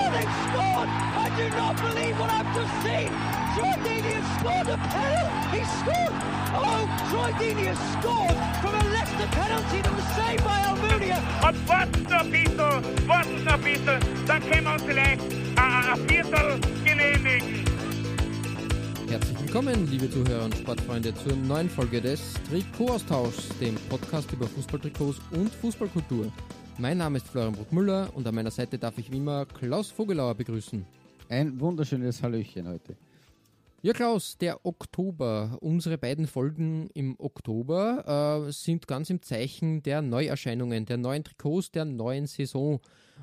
Oh, they've scored! I do not believe what I've just seen! Troy Deeney has scored a penalty! He scored! Oh, Troy Deeney has scored from a Leicester penalty that was saved by Almunia! Und warten noch ein bisschen, warten noch ein bisschen, dann können wir uns vielleicht ein, ein Viertel genehmigen. Herzlich willkommen, liebe Zuhörer und Sportfreunde, zur neuen Folge des Trikot-Austauschs, dem Podcast über Fußballtrikots und Fußballkultur. Mein Name ist Florian Bruckmüller und an meiner Seite darf ich wie immer Klaus Vogelauer begrüßen. Ein wunderschönes Hallöchen heute. Ja, Klaus, der Oktober. Unsere beiden Folgen im Oktober äh, sind ganz im Zeichen der Neuerscheinungen, der neuen Trikots, der neuen Saison.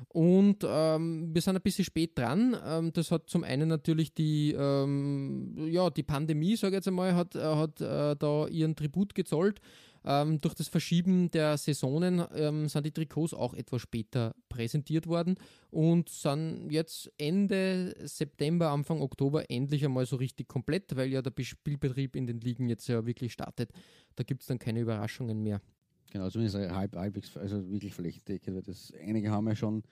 Und ähm, wir sind ein bisschen spät dran. Ähm, das hat zum einen natürlich die, ähm, ja, die Pandemie, sage ich jetzt einmal, hat, äh, hat äh, da ihren Tribut gezollt. Ähm, durch das Verschieben der Saisonen ähm, sind die Trikots auch etwas später präsentiert worden und sind jetzt Ende September, Anfang Oktober endlich einmal so richtig komplett, weil ja der Spielbetrieb in den Ligen jetzt ja wirklich startet. Da gibt es dann keine Überraschungen mehr. Genau, zumindest halb, halbwegs, also wirklich flächendeckend, weil das einige haben ja schon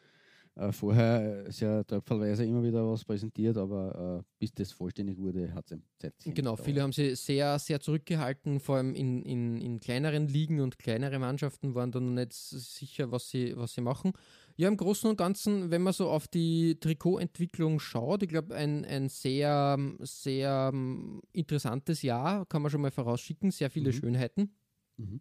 äh, vorher sehr tröpfelweise immer wieder was präsentiert, aber äh, bis das vollständig wurde, hat es Zeitchen. Genau, gedauert. viele haben sie sehr, sehr zurückgehalten, vor allem in, in, in kleineren Ligen und kleinere Mannschaften waren da noch nicht sicher, was sie, was sie machen. Ja, im Großen und Ganzen, wenn man so auf die Trikotentwicklung schaut, ich glaube, ein, ein sehr, sehr ähm, interessantes Jahr, kann man schon mal vorausschicken, sehr viele Mhm. Schönheiten, Mhm.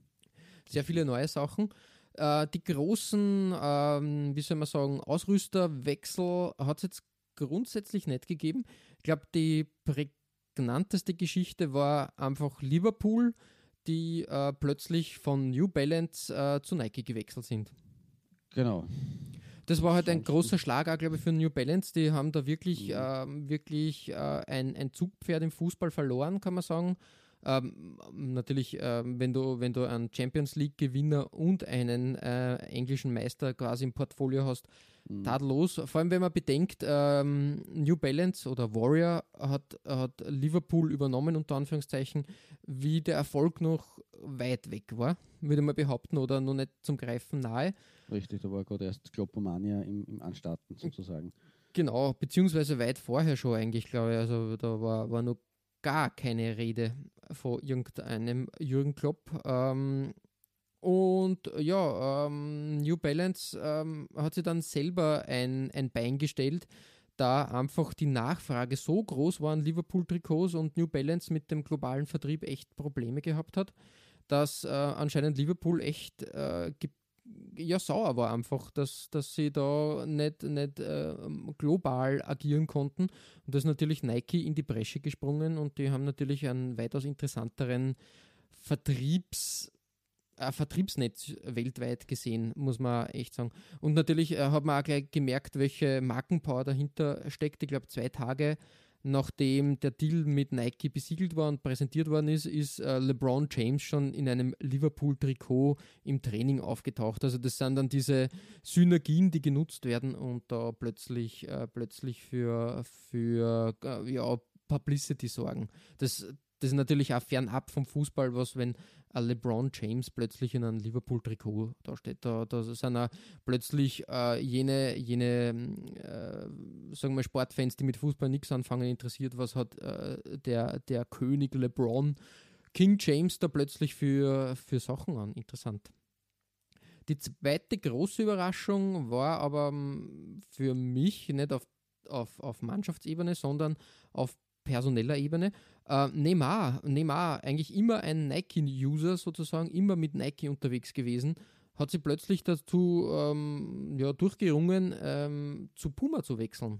sehr viele neue Sachen. Äh, die großen, ähm, wie soll man sagen, Ausrüsterwechsel hat es jetzt grundsätzlich nicht gegeben. Ich glaube, die prägnanteste Geschichte war einfach Liverpool, die äh, plötzlich von New Balance äh, zu Nike gewechselt sind. Genau. Das war halt ein großer Schlag auch, glaube ich, für New Balance. Die haben da wirklich, ähm, wirklich äh, ein, ein Zugpferd im Fußball verloren, kann man sagen. Ähm, natürlich, ähm, wenn, du, wenn du einen Champions League-Gewinner und einen äh, englischen Meister quasi im Portfolio hast, Mhm. tadellos. Vor allem, wenn man bedenkt, ähm, New Balance oder Warrior hat, hat Liverpool übernommen, unter Anführungszeichen, wie der Erfolg noch weit weg war, würde man behaupten, oder noch nicht zum Greifen nahe. Richtig, da war gerade erst Kloppomania im, im Anstarten sozusagen. Genau, beziehungsweise weit vorher schon eigentlich, glaube ich. Also da war, war noch gar keine Rede von irgendeinem Jürgen Klopp. Ähm, und ja, ähm, New Balance ähm, hat sich dann selber ein, ein Bein gestellt, da einfach die Nachfrage so groß war an Liverpool-Trikots und New Balance mit dem globalen Vertrieb echt Probleme gehabt hat, dass äh, anscheinend Liverpool echt äh, ge- ja, sauer war einfach, dass, dass sie da nicht, nicht äh, global agieren konnten. Und da ist natürlich Nike in die Bresche gesprungen und die haben natürlich einen weitaus interessanteren Vertriebs, äh, Vertriebsnetz weltweit gesehen, muss man echt sagen. Und natürlich äh, hat man auch gleich gemerkt, welche Markenpower dahinter steckt. Ich glaube, zwei Tage nachdem der Deal mit Nike besiegelt war und präsentiert worden ist, ist äh, LeBron James schon in einem Liverpool-Trikot im Training aufgetaucht. Also das sind dann diese Synergien, die genutzt werden und da plötzlich, äh, plötzlich für, für äh, ja, Publicity sorgen. Das, das ist natürlich auch fernab vom Fußball, was, wenn LeBron James plötzlich in einem Liverpool-Trikot da steht. Da, da sind auch plötzlich äh, jene, jene äh, sagen wir Sportfans, die mit Fußball nichts anfangen, interessiert, was hat äh, der, der König LeBron, King James da plötzlich für, für Sachen an. Interessant. Die zweite große Überraschung war aber ähm, für mich nicht auf, auf, auf Mannschaftsebene, sondern auf personeller Ebene. Äh, Neymar, Neymar, eigentlich immer ein Nike-User sozusagen, immer mit Nike unterwegs gewesen, hat sie plötzlich dazu ähm, ja, durchgerungen, ähm, zu Puma zu wechseln.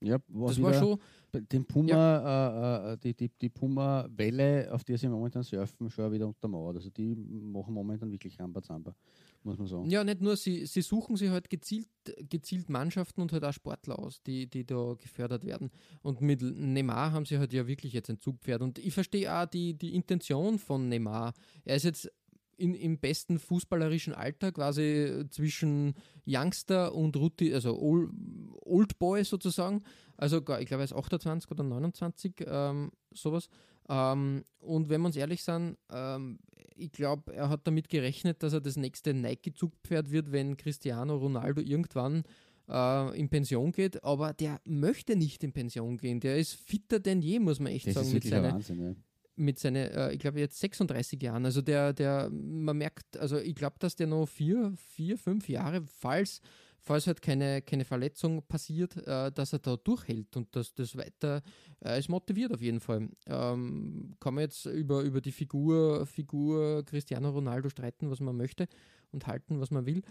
Ja, war Das war schon, den Puma, äh, äh, die, die, die Puma-Welle, auf der sie momentan surfen, schon wieder untermauert. Also die machen momentan wirklich Rambazamba, muss man sagen. ja, nicht nur, sie, sie suchen sich halt gezielt, gezielt Mannschaften und halt auch Sportler aus, die, die da gefördert werden. Und mit Neymar haben sie halt ja wirklich jetzt ein Zugpferd. Und ich verstehe auch die, die Intention von Neymar. Er ist jetzt in, im besten fußballerischen Alter, quasi zwischen Youngster und Ruti, also Old, Boy sozusagen. Also ich glaube, er ist 28 oder 29, ähm, sowas. Ähm, und wenn wir uns ehrlich sind, ähm, ich glaube, er hat damit gerechnet, dass er das nächste Nike-Zugpferd wird, wenn Cristiano Ronaldo irgendwann äh, in Pension geht. Aber der möchte nicht in Pension gehen. Der ist fitter denn je, muss man echt Das sagen, ist mit seiner, Wahnsinn. Ja. mit seinen, äh, ich glaube jetzt 36 Jahren. Also der, der, man merkt, also ich glaube, dass der noch vier, vier, fünf Jahre, falls, falls halt keine, keine Verletzung passiert, äh, dass er da durchhält und dass das weiter, er ist motiviert auf jeden Fall. Ähm, kann man jetzt über, über die Figur, Figur Cristiano Ronaldo streiten, was man möchte und halten, was man will.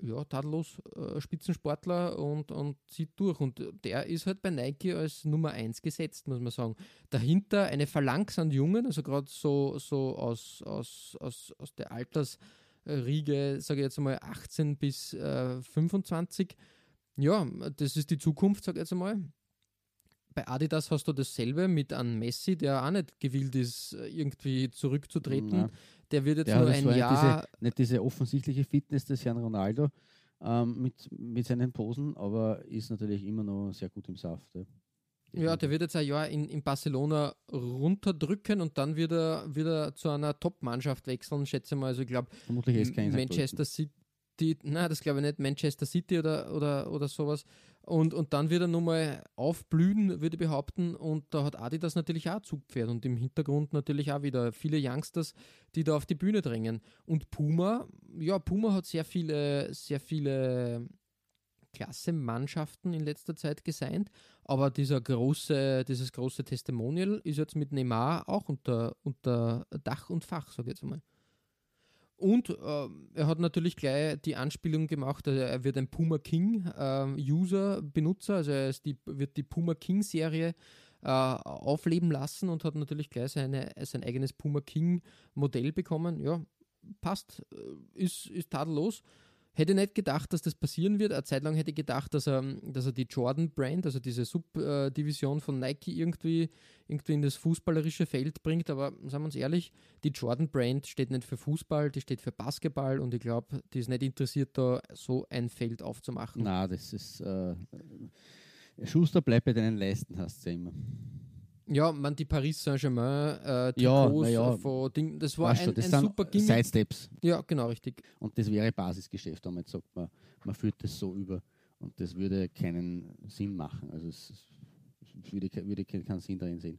Ja, tadellos äh, Spitzensportler und, und zieht durch. Und der ist halt bei Nike als Nummer 1 gesetzt, muss man sagen dahinter eine Phalanx an Jungen, also gerade so, so aus, aus, aus, aus der Altersriege, sage ich jetzt mal 18 bis äh, 25. Ja, das ist die Zukunft, sage ich jetzt einmal. Bei Adidas hast du dasselbe mit einem Messi, der auch nicht gewillt ist, irgendwie zurückzutreten. Nein. Der wird jetzt Der nur ein Jahr. Nicht diese offensichtliche Fitness des Herrn Ronaldo ähm, mit, mit seinen Posen, aber ist natürlich immer noch sehr gut im Saft. Ja, Ja, der wird jetzt ein Jahr in, in Barcelona runterdrücken und dann wird er wieder zu einer Top-Mannschaft wechseln, schätze mal. Also ich glaube, Manchester City, nein, das glaube ich nicht, Manchester City oder, oder, oder sowas. Und, und dann wird er nochmal aufblühen, würde ich behaupten. Und da hat Adidas natürlich auch Zugpferd und im Hintergrund natürlich auch wieder viele Youngsters, die da auf die Bühne drängen. Und Puma, ja, Puma hat sehr viele, sehr viele klasse Mannschaften in letzter Zeit gesigned, aber dieser große, dieses große Testimonial ist jetzt mit Neymar auch unter, unter Dach und Fach, sage ich jetzt einmal. Und äh, er hat natürlich gleich die Anspielung gemacht, also er wird ein Puma King äh, User, Benutzer, also er die, wird die Puma King Serie äh, aufleben lassen und hat natürlich gleich seine, sein eigenes Puma King Modell bekommen. Ja, passt, äh, ist, ist tadellos. Hätte nicht gedacht, dass das passieren wird. Eine Zeit lang hätte ich gedacht, dass er, dass er die Jordan-Brand, also diese Subdivision von Nike, irgendwie, irgendwie in das fußballerische Feld bringt. Aber sagen wir uns ehrlich, die Jordan-Brand steht nicht für Fußball, die steht für Basketball und ich glaube, die ist nicht interessiert, da so ein Feld aufzumachen. Na, das ist. Äh, Schuster bleibt bei deinen Leisten, hast du ja immer. Ja, man, die Paris Saint-Germain, äh, Ja, Trikots na ja. von Ding, das war ein, schon, das ein sind super Gimmick. Sidesteps. Ja, genau, richtig. Und das wäre Basisgeschäft, jetzt sagt, man, man führt das so über. Und das würde keinen Sinn machen. Also es, es würde, würde ke- keinen Sinn darin sehen.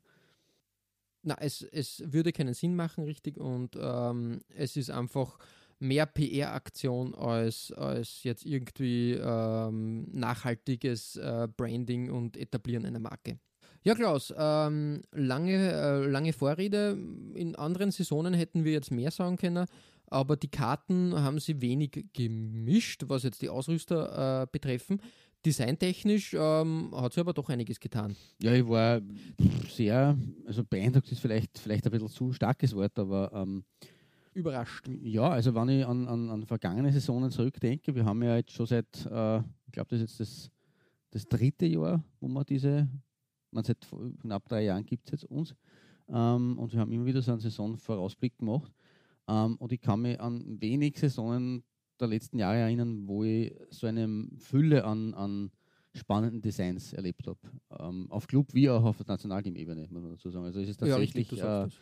Na, es, es würde keinen Sinn machen, richtig, und ähm, es ist einfach mehr PR-Aktion als, als jetzt irgendwie ähm, nachhaltiges äh, Branding und Etablieren einer Marke. Ja, Klaus, ähm, lange, äh, lange Vorrede. In anderen Saisonen hätten wir jetzt mehr sagen können, aber die Karten haben sie wenig gemischt, was jetzt die Ausrüster äh, betreffen. Designtechnisch ähm, hat sie aber doch einiges getan. Ja, ich war sehr, also beeindruckt ist vielleicht, vielleicht ein bisschen zu starkes Wort, aber ähm, Überrascht. ja, also wenn ich an, an, an vergangene Saisonen zurückdenke, wir haben ja jetzt schon seit, äh, ich glaube, das ist jetzt das, das dritte Jahr, wo wir diese, man seit knapp drei Jahren gibt es jetzt uns, ähm, und wir haben immer wieder so einen Saisonvorausblick gemacht. Ähm, und ich kann mich an wenig Saisonen der letzten Jahre erinnern, wo ich so eine Fülle an, an spannenden Designs erlebt habe. Ähm, auf Club wie auch auf Nationalteam-Ebene, muss man dazu sagen. Also es ist Ja, richtig, tatsächlich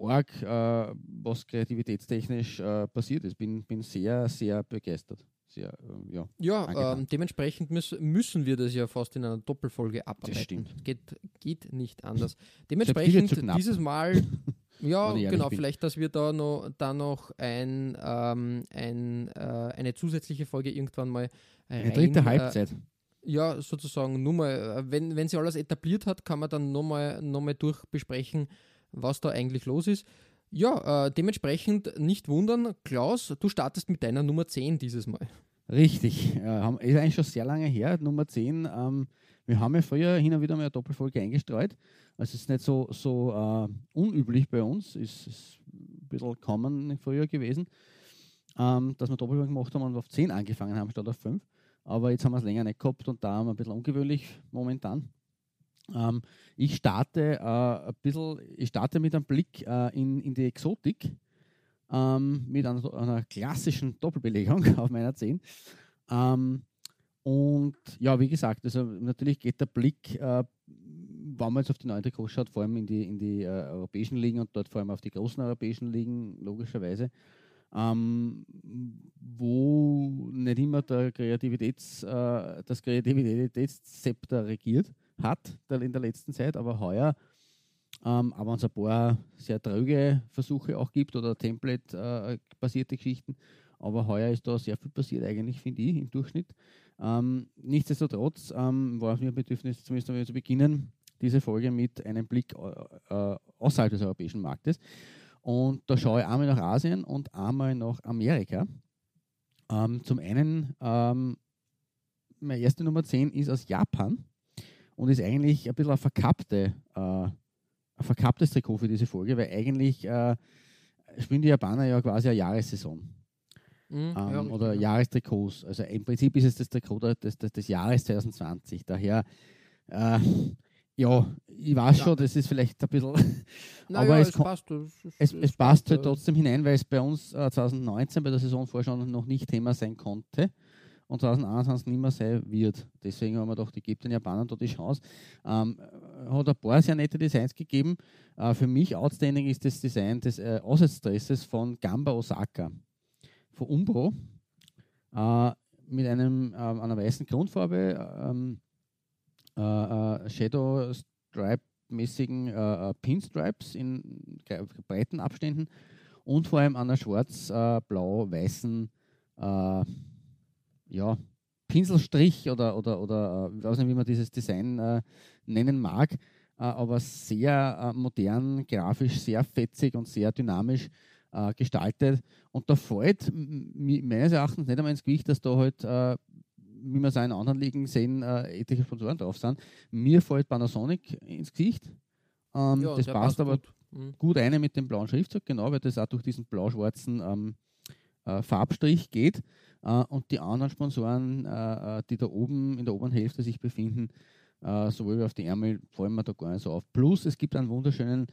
äh, arg, äh, was kreativitätstechnisch äh, passiert ist. Bin, bin sehr, sehr begeistert. Sehr, äh, ja. Ja, ähm, dementsprechend müß, müssen wir das ja fast in einer Doppelfolge abarbeiten. stimmt. Geht, geht nicht anders. Dementsprechend dieses Mal, ja, genau, bin. vielleicht, dass wir da noch, da noch ein, ähm, ein, äh, eine zusätzliche Folge irgendwann mal Eine rein, dritte äh, Halbzeit. ja, sozusagen, nur mal, äh, wenn, wenn sie alles etabliert hat, kann man dann nochmal noch mal durchbesprechen, was da eigentlich los ist. Ja, äh, dementsprechend nicht wundern, Klaus, du startest mit deiner Nummer 10 dieses Mal. Richtig. Äh, ist eigentlich schon sehr lange her. Nummer 10. Ähm, wir haben ja früher hin und wieder mal eine Doppelfolge eingestreut. Also es ist nicht so, so äh, unüblich bei uns. Es ist ein bisschen common früher gewesen, ähm, dass wir Doppelfolgen gemacht haben und auf 10 angefangen haben statt auf 5. Aber jetzt haben wir es länger nicht gehabt und da haben wir ein bisschen ungewöhnlich momentan. Ähm, ich starte äh, ein bisschen, ich starte mit einem Blick äh, in, in die Exotik ähm, mit einer, einer, klassischen Doppelbelegung auf meiner 10. Ähm, und ja, wie gesagt, also natürlich geht der Blick, äh, wenn man jetzt auf die neuen Trikots schaut, vor allem in die, in die äh, europäischen Ligen und dort vor allem auf die großen europäischen Ligen, logischerweise, ähm, wo nicht immer der Kreativitäts, äh, das Kreativitätszepter regiert hat in der letzten Zeit, aber heuer, ähm, aber es ein paar sehr tröge Versuche auch gibt oder Template-basierte äh, Geschichten, aber heuer ist da sehr viel passiert eigentlich, finde ich, im Durchschnitt. Ähm, nichtsdestotrotz ähm, war es mir Bedürfnis, zumindest einmal zu beginnen, diese Folge mit einem Blick äh, äh, außerhalb des europäischen Marktes. Und da schaue ich einmal nach Asien und einmal nach Amerika. Ähm, zum einen, ähm, meine erste Nummer 10 ist aus Japan und ist eigentlich ein bisschen ein, verkappte, äh, ein verkapptes Trikot für diese Folge, weil eigentlich äh, spielen die Japaner ja quasi eine Jahressaison. Mhm, ähm, ja, oder ja. Jahrestrikots. Also im Prinzip ist es das Trikot des, des, des Jahres 2020. Daher, äh, ja, ich weiß ja. schon, das ist vielleicht ein bisschen. Aber es, es passt, es, es, es passt halt trotzdem hinein, weil es bei uns äh, 2019 bei der Saisonvorschau noch nicht Thema sein konnte und 2021 nicht mehr sein wird. Deswegen haben wir gedacht, ich gebe den Japanern da die Chance. Ähm, hat ein paar sehr nette Designs gegeben. Äh, für mich outstanding ist das Design des äh, Aussetzdresses von Gamba Osaka von Umbro äh, mit einem, äh, einer weißen Grundfarbe, ähm, äh, äh, Shadow Stripe mäßigen äh, Pinstripes in breiten Abständen und vor allem einer schwarz-blau-weißen ja, Pinselstrich oder, oder, oder ich weiß nicht, wie man dieses Design nennen mag, aber sehr modern, grafisch, sehr fetzig und sehr dynamisch äh, gestaltet. Und da fällt meines Erachtens nicht einmal ins Gewicht, dass da halt, äh, wie wir es auch in anderen Ligen sehen, äh, etliche Sponsoren drauf sind. Mir fällt Panasonic ins Gesicht. Ähm, ja, das passt aber gut. Mhm. gut eine mit dem blauen Schriftzug, genau, weil das auch durch diesen blau-schwarzen ähm, äh, Farbstrich geht. Uh, und die anderen Sponsoren, uh, die da oben in der oberen Hälfte sich befinden, sowohl auf die Ärmel, fallen mir da gar nicht so auf. Plus, es gibt einen wunderschönen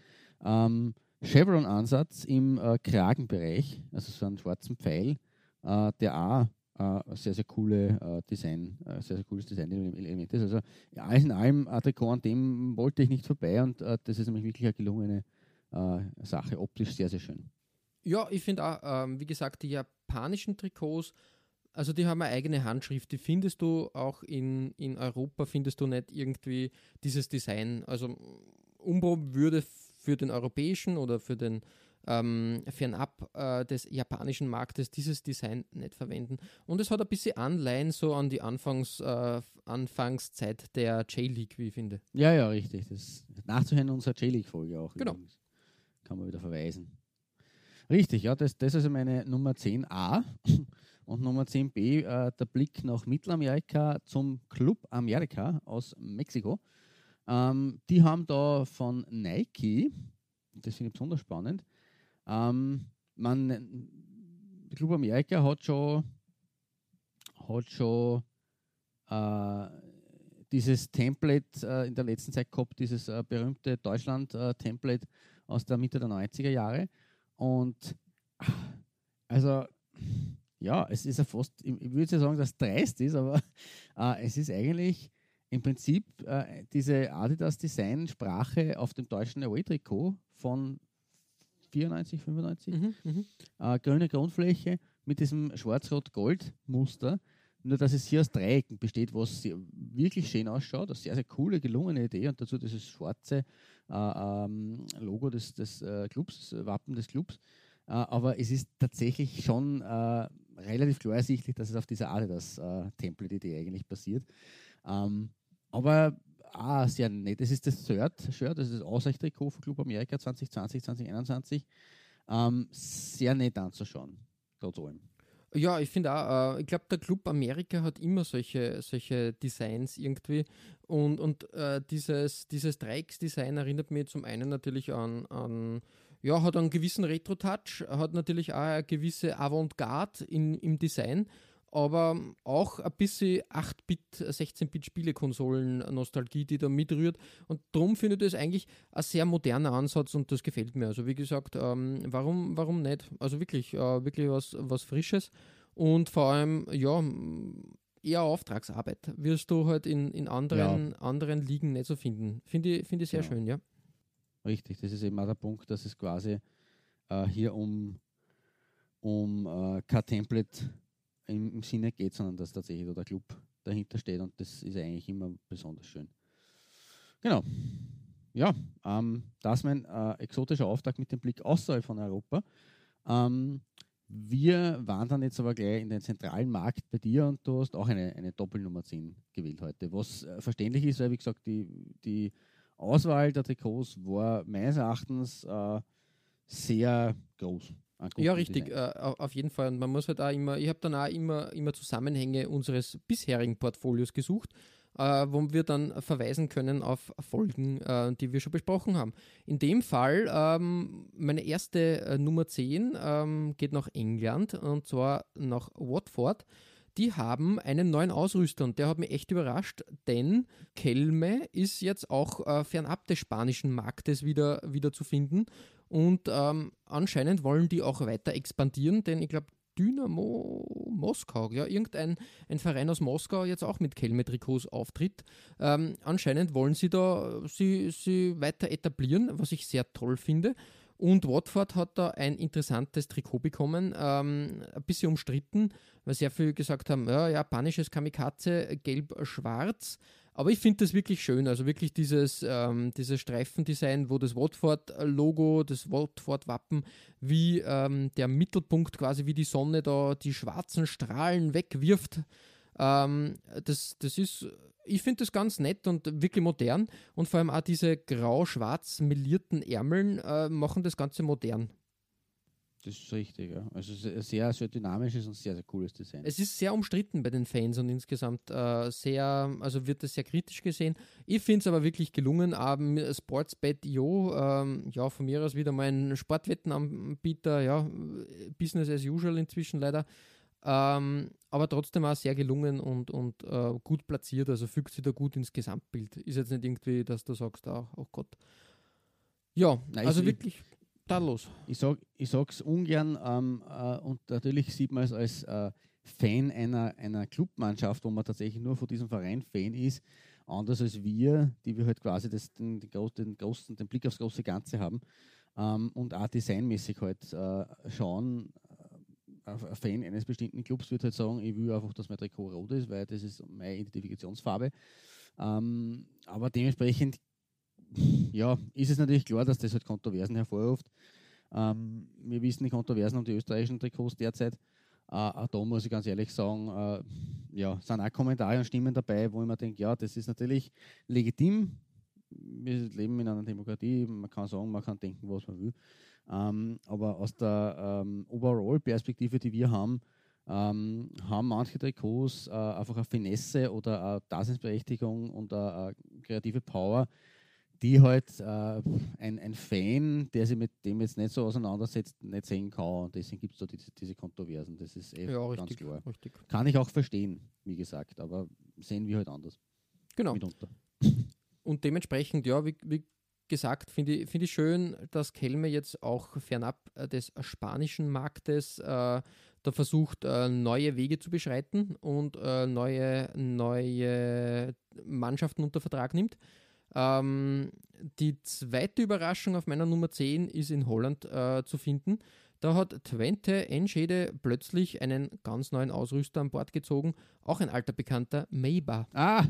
ähm, Chevron-Ansatz im äh, Kragenbereich, also so einen schwarzen Pfeil, äh, der auch äh, sehr, sehr coole äh, Design, äh, sehr, sehr cooles Design-Element ist. Also ja, alles in allem ein Trikot, an dem wollte ich nicht vorbei und äh, das ist nämlich wirklich eine gelungene Sache, optisch sehr, sehr schön. Ja, ich finde auch, ähm, wie gesagt, die japanischen Trikots, also die haben eine eigene Handschrift, die findest du auch in, in Europa, findest du nicht irgendwie dieses Design. Also Umbro würde für den europäischen oder für den ähm, fernab äh, des japanischen Marktes dieses Design nicht verwenden. Und es hat ein bisschen Anleihen so an die Anfangs, äh, Anfangszeit der J-League, wie ich finde. Ja, ja, richtig. Das nachzuhören unserer J-League-Folge auch. Genau. Übrigens. Kann man wieder verweisen. Richtig, ja, das, das ist also meine Nummer 10a. Und Nummer 10b, äh, der Blick nach Mittelamerika zum Club Amerika aus Mexiko. Ähm, die haben da von Nike, das finde ich besonders spannend, ähm, man, Club Amerika hat schon, hat schon äh, dieses Template äh, in der letzten Zeit gehabt, dieses äh, berühmte Deutschland-Template aus der Mitte der 90er Jahre. Und also ja, es ist ja fast, ich würde ja sagen, dass es dreist ist, aber äh, es ist eigentlich im Prinzip äh, diese Adidas Design Sprache auf dem deutschen Away-Trikot von 94, 95. Mhm, mhm, äh, grüne Grundfläche mit diesem Schwarz-Rot-Gold-Muster. Nur, dass es hier aus Dreiecken besteht, was wirklich schön ausschaut. Eine sehr, sehr coole, gelungene Idee. Und dazu dieses schwarze äh, ähm, Logo des, des äh, Clubs, Wappen des Clubs. Äh, aber es ist tatsächlich schon äh, relativ klar ersichtlich, dass es auf dieser Adidas-Template-Idee eigentlich basiert. Ähm, aber ah, sehr nett. Das ist das Third-Shirt, das ist das Ausweichtrikot von Club Amerika 2020, 2021. Ähm, sehr nett anzuschauen, trotz allem. Ja, ich finde auch, äh, ich glaube, der Club Amerika hat immer solche, solche Designs irgendwie. Und, und äh, dieses, dieses Dreiecksdesign erinnert mich zum einen natürlich an, an ja, hat einen gewissen Retro-Touch, hat natürlich auch eine gewisse Avantgarde in, im Design, aber auch ein bisschen 8-Bit, 16-Bit Spielekonsolen-Nostalgie, die da mitrührt. Und darum finde ich das eigentlich ein sehr moderner Ansatz und das gefällt mir. Also wie gesagt, ähm, warum, warum nicht? Also wirklich, äh, wirklich was, was Frisches und vor allem, ja, eher Auftragsarbeit wirst du halt in, in anderen, ja. anderen Ligen nicht so finden. Finde ich, find ich sehr ja. schön, ja. Richtig, das ist eben auch der Punkt, dass es quasi äh, hier um, um äh, kein Template im, im, Sinne geht, sondern dass tatsächlich der Club dahinter steht und das ist eigentlich immer besonders schön. Genau. Ja, ähm, das ist mein äh, exotischer Auftakt mit dem Blick außerhalb von Europa. Ähm, wir wandern jetzt aber gleich in den zentralen Markt bei dir und du hast auch eine, eine Doppelnummer 10 gewählt heute, was äh, verständlich ist, weil wie gesagt, die, die Auswahl der Trikots war meines Erachtens äh, sehr groß. Ja, richtig, äh, auf jeden Fall. Und man muss halt auch immer, ich habe dann auch immer, immer Zusammenhänge unseres bisherigen Portfolios gesucht, äh, wo wir dann verweisen können auf Folgen, äh, die wir schon besprochen haben. In dem Fall, ähm, meine erste äh, Nummer 10 ähm, geht nach England und zwar nach Watford die haben einen neuen Ausrüster und der hat mich echt überrascht, denn Kelme ist jetzt auch äh, fernab des spanischen Marktes wieder, wieder zu finden und ähm, anscheinend wollen die auch weiter expandieren, denn ich glaube, Dynamo Moskau, ja, irgendein ein Verein aus Moskau jetzt auch mit Kelme-Trikots auftritt. Ähm, anscheinend wollen sie da sie, sie weiter etablieren, was ich sehr toll finde. Und Watford hat da ein interessantes Trikot bekommen, ähm, ein bisschen umstritten, weil sehr viele gesagt haben, ja, japanisches Kamikaze, gelb-schwarz. Aber ich finde das wirklich schön, also wirklich dieses, ähm, dieses Streifendesign, wo das Watford-Logo, das Watford-Wappen, wie ähm, der Mittelpunkt quasi wie die Sonne da die schwarzen Strahlen wegwirft. Ähm, das, das ist ich finde das ganz nett und wirklich modern und vor allem auch diese grau-schwarz melierten Ärmeln äh, machen das Ganze modern. Das ist richtig, ja. Also sehr, sehr dynamisches und sehr, sehr cooles Design. Es ist sehr umstritten bei den Fans und insgesamt äh, sehr, also wird das sehr kritisch gesehen. Ich finde es aber wirklich gelungen. Ähm, Sportsbet.io, ähm, ja, von mir aus wieder mal ein Sportwettenanbieter, ja, Business as usual inzwischen leider. Ähm, aber trotzdem auch sehr gelungen und, und äh, gut platziert, also fügt sich da gut ins Gesamtbild. Ist jetzt nicht irgendwie, dass du sagst, oh, oh Gott. Ja, Nein, also ich, wirklich tadellos. Ich, sag, ich sag's ungern ähm, äh, und natürlich sieht man es als äh, Fan einer, einer Clubmannschaft, wo man tatsächlich nur von diesem Verein Fan ist, anders als wir, die wir halt quasi das, den, den, den, großen, den Blick aufs große Ganze haben ähm, und auch designmäßig halt äh, schauen, ein Fan eines bestimmten Clubs wird halt sagen, ich will einfach, dass mein Trikot rot ist, weil das ist meine Identifikationsfarbe. Ähm, aber dementsprechend, ja, ist es natürlich klar, dass das halt Kontroversen hervorruft. Ähm, wir wissen die Kontroversen um die österreichischen Trikots derzeit. Äh, auch da muss ich ganz ehrlich sagen, äh, ja, sind auch Kommentare und Stimmen dabei, wo ich mir denke, ja, das ist natürlich legitim. Wir leben in einer Demokratie, man kann sagen, man kann denken, was man will. Ähm, aber aus der ähm, Overall-Perspektive, die wir haben, ähm, haben manche Trikots äh, einfach eine Finesse oder eine Daseinsberechtigung und eine, eine kreative Power, die halt äh, ein, ein, Fan, der sich mit dem jetzt nicht so auseinandersetzt, nicht sehen kann. Und deswegen gibt es da diese, diese, Kontroversen. Das ist eh ja, ganz klar. Richtig. Kann ich auch verstehen, wie gesagt, aber sehen wir halt anders. Genau. Mitunter. Und dementsprechend, ja, wie, wie gesagt, finde ich, find ich schön, dass Kelme jetzt auch fernab äh, des spanischen Marktes äh, da versucht, äh, neue Wege zu beschreiten und äh, neue, neue Mannschaften unter Vertrag nimmt. Ähm, die zweite Überraschung auf meiner Nummer 10 ist in Holland äh, zu finden. Da hat Twente Enschede plötzlich einen ganz neuen Ausrüster an Bord gezogen, auch ein alter Bekannter, Mayba. Ah,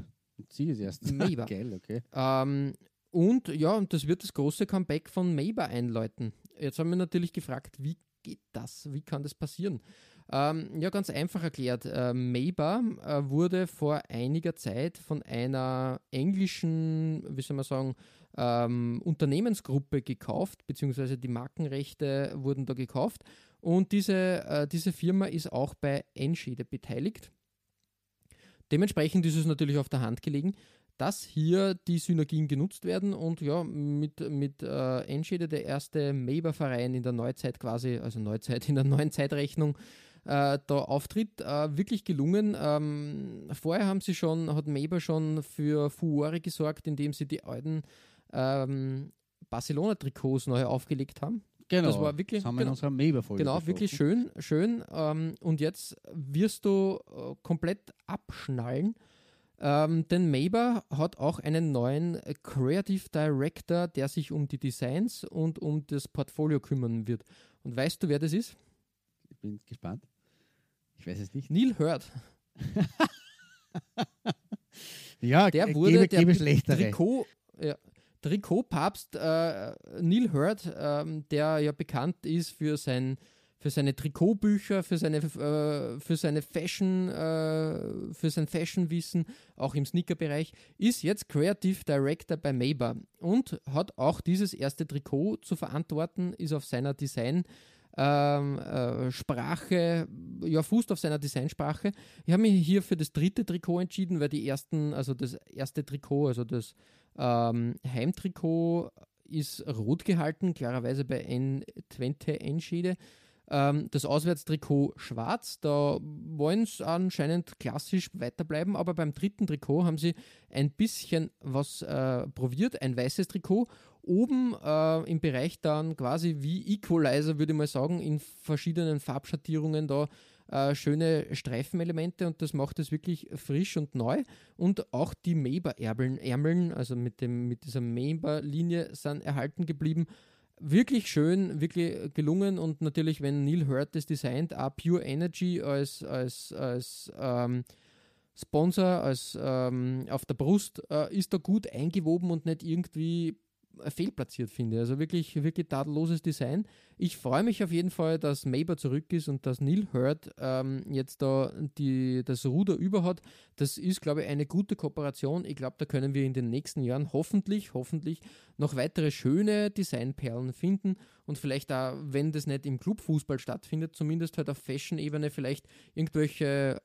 sie ist erst. Mayba. Geil, okay. Ähm, und ja, und das wird das große Comeback von Mayba einläuten. Jetzt haben wir natürlich gefragt, wie geht das? Wie kann das passieren? Ähm, ja, ganz einfach erklärt. Äh, Mayba äh, wurde vor einiger Zeit von einer englischen, wie soll man sagen, ähm, Unternehmensgruppe gekauft, beziehungsweise die Markenrechte wurden da gekauft. Und diese, äh, diese Firma ist auch bei Enschede beteiligt. Dementsprechend ist es natürlich auf der Hand gelegen, dass hier die Synergien genutzt werden und ja, mit, mit äh, Enschede der erste Maber-Verein in der Neuzeit quasi, also Neuzeit in der neuen Zeitrechnung, äh, da auftritt, äh, wirklich gelungen. Ähm, vorher haben sie schon, hat Maber schon für Furore gesorgt, indem sie die alten ähm, Barcelona-Trikots neu aufgelegt haben. Genau, Das war wirklich- das haben wir in genau. unserer Maber-Folge Genau, besprochen. wirklich schön, schön. Ähm, und jetzt wirst du äh, komplett abschnallen. Ähm, denn Maber hat auch einen neuen Creative Director, der sich um die Designs und um das Portfolio kümmern wird. Und weißt du, wer das ist? Ich bin gespannt. Ich weiß es nicht. Neil Hurd. Ja, Der wurde gebe, der gebe schlechtere. Trikot, ja, Trikotpapst äh, Neil Hurd, ähm, der ja bekannt ist für sein für seine Trikotbücher, für seine äh, für seine Fashion, äh, für sein Fashionwissen, auch im Sneaker-Bereich, ist jetzt Creative Director bei Maber und hat auch dieses erste Trikot zu verantworten, ist auf seiner Design ähm, äh, Sprache, ja, fußt auf seiner Designsprache. Ich habe mich hier für das dritte Trikot entschieden, weil die ersten, also das erste Trikot, also das ähm, Heimtrikot ist rot gehalten, klarerweise bei N20 Enschede. Ähm, das Auswärtstrikot schwarz, da wollen sie anscheinend klassisch weiterbleiben, aber beim dritten Trikot haben sie ein bisschen was äh, probiert, ein weißes Trikot. Oben äh, im Bereich dann quasi wie Equalizer, würde ich mal sagen, in verschiedenen Farbschattierungen da äh, schöne Streifenelemente und das macht es wirklich frisch und neu. Und auch die Maber-Ärmeln, Ärmeln, also mit, dem, mit dieser Maber-Linie, sind erhalten geblieben. Wirklich schön, wirklich gelungen. Und natürlich, wenn Neil Hurt das designt, auch Pure Energy als, als, als ähm, Sponsor, als ähm, auf der Brust, äh, ist da gut eingewoben und nicht irgendwie fehlplatziert finde. Also wirklich, wirklich tadelloses Design. Ich freue mich auf jeden Fall, dass Maber zurück ist und dass Neil Hurt ähm, jetzt da die, das Ruder über hat. Das ist, glaube ich, eine gute Kooperation. Ich glaube, da können wir in den nächsten Jahren hoffentlich, hoffentlich noch weitere schöne Designperlen finden und vielleicht auch, wenn das nicht im Clubfußball stattfindet, zumindest halt auf Fashion-Ebene vielleicht irgendwelche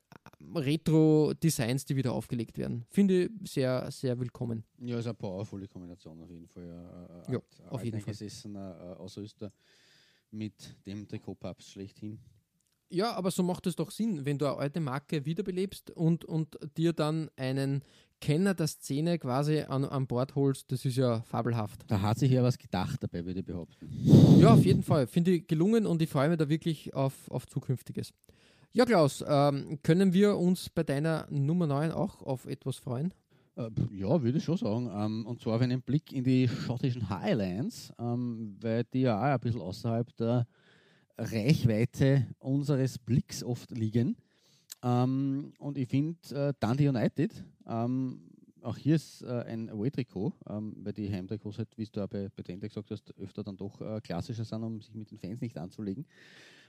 Retro-Designs, die wieder aufgelegt werden. Finde ich sehr, sehr willkommen. Ja, ist eine powervolle Kombination auf jeden Fall. Äh, Ja, auf jeden Fall. gesessener äh, Ausrüster mit dem Trikotpapst schlechthin. Ja, aber so macht es doch Sinn, wenn du eine alte Marke wiederbelebst und, und dir dann einen Kenner der Szene quasi an, an Bord holst. Das ist ja fabelhaft. Da hat sich ja was gedacht dabei, würde ich behaupten. Ja, auf jeden Fall. Finde ich gelungen und ich freue mich da wirklich auf, auf Zukünftiges. Ja, Klaus, ähm, können wir uns bei deiner Nummer 9 auch auf etwas freuen? Äh, ja, würde ich schon sagen. Ähm, und zwar auf einen Blick in die schottischen Highlands, ähm, weil die ja auch ein bisschen außerhalb der Reichweite unseres Blicks oft liegen. Ähm, und ich finde äh, Dundee United, auch hier ist äh, ein Away-Trikot, weil die Heimtrikots halt, wie du auch bei, bei Dante gesagt hast, öfter dann doch klassischer sind, um sich mit den Fans nicht anzulegen.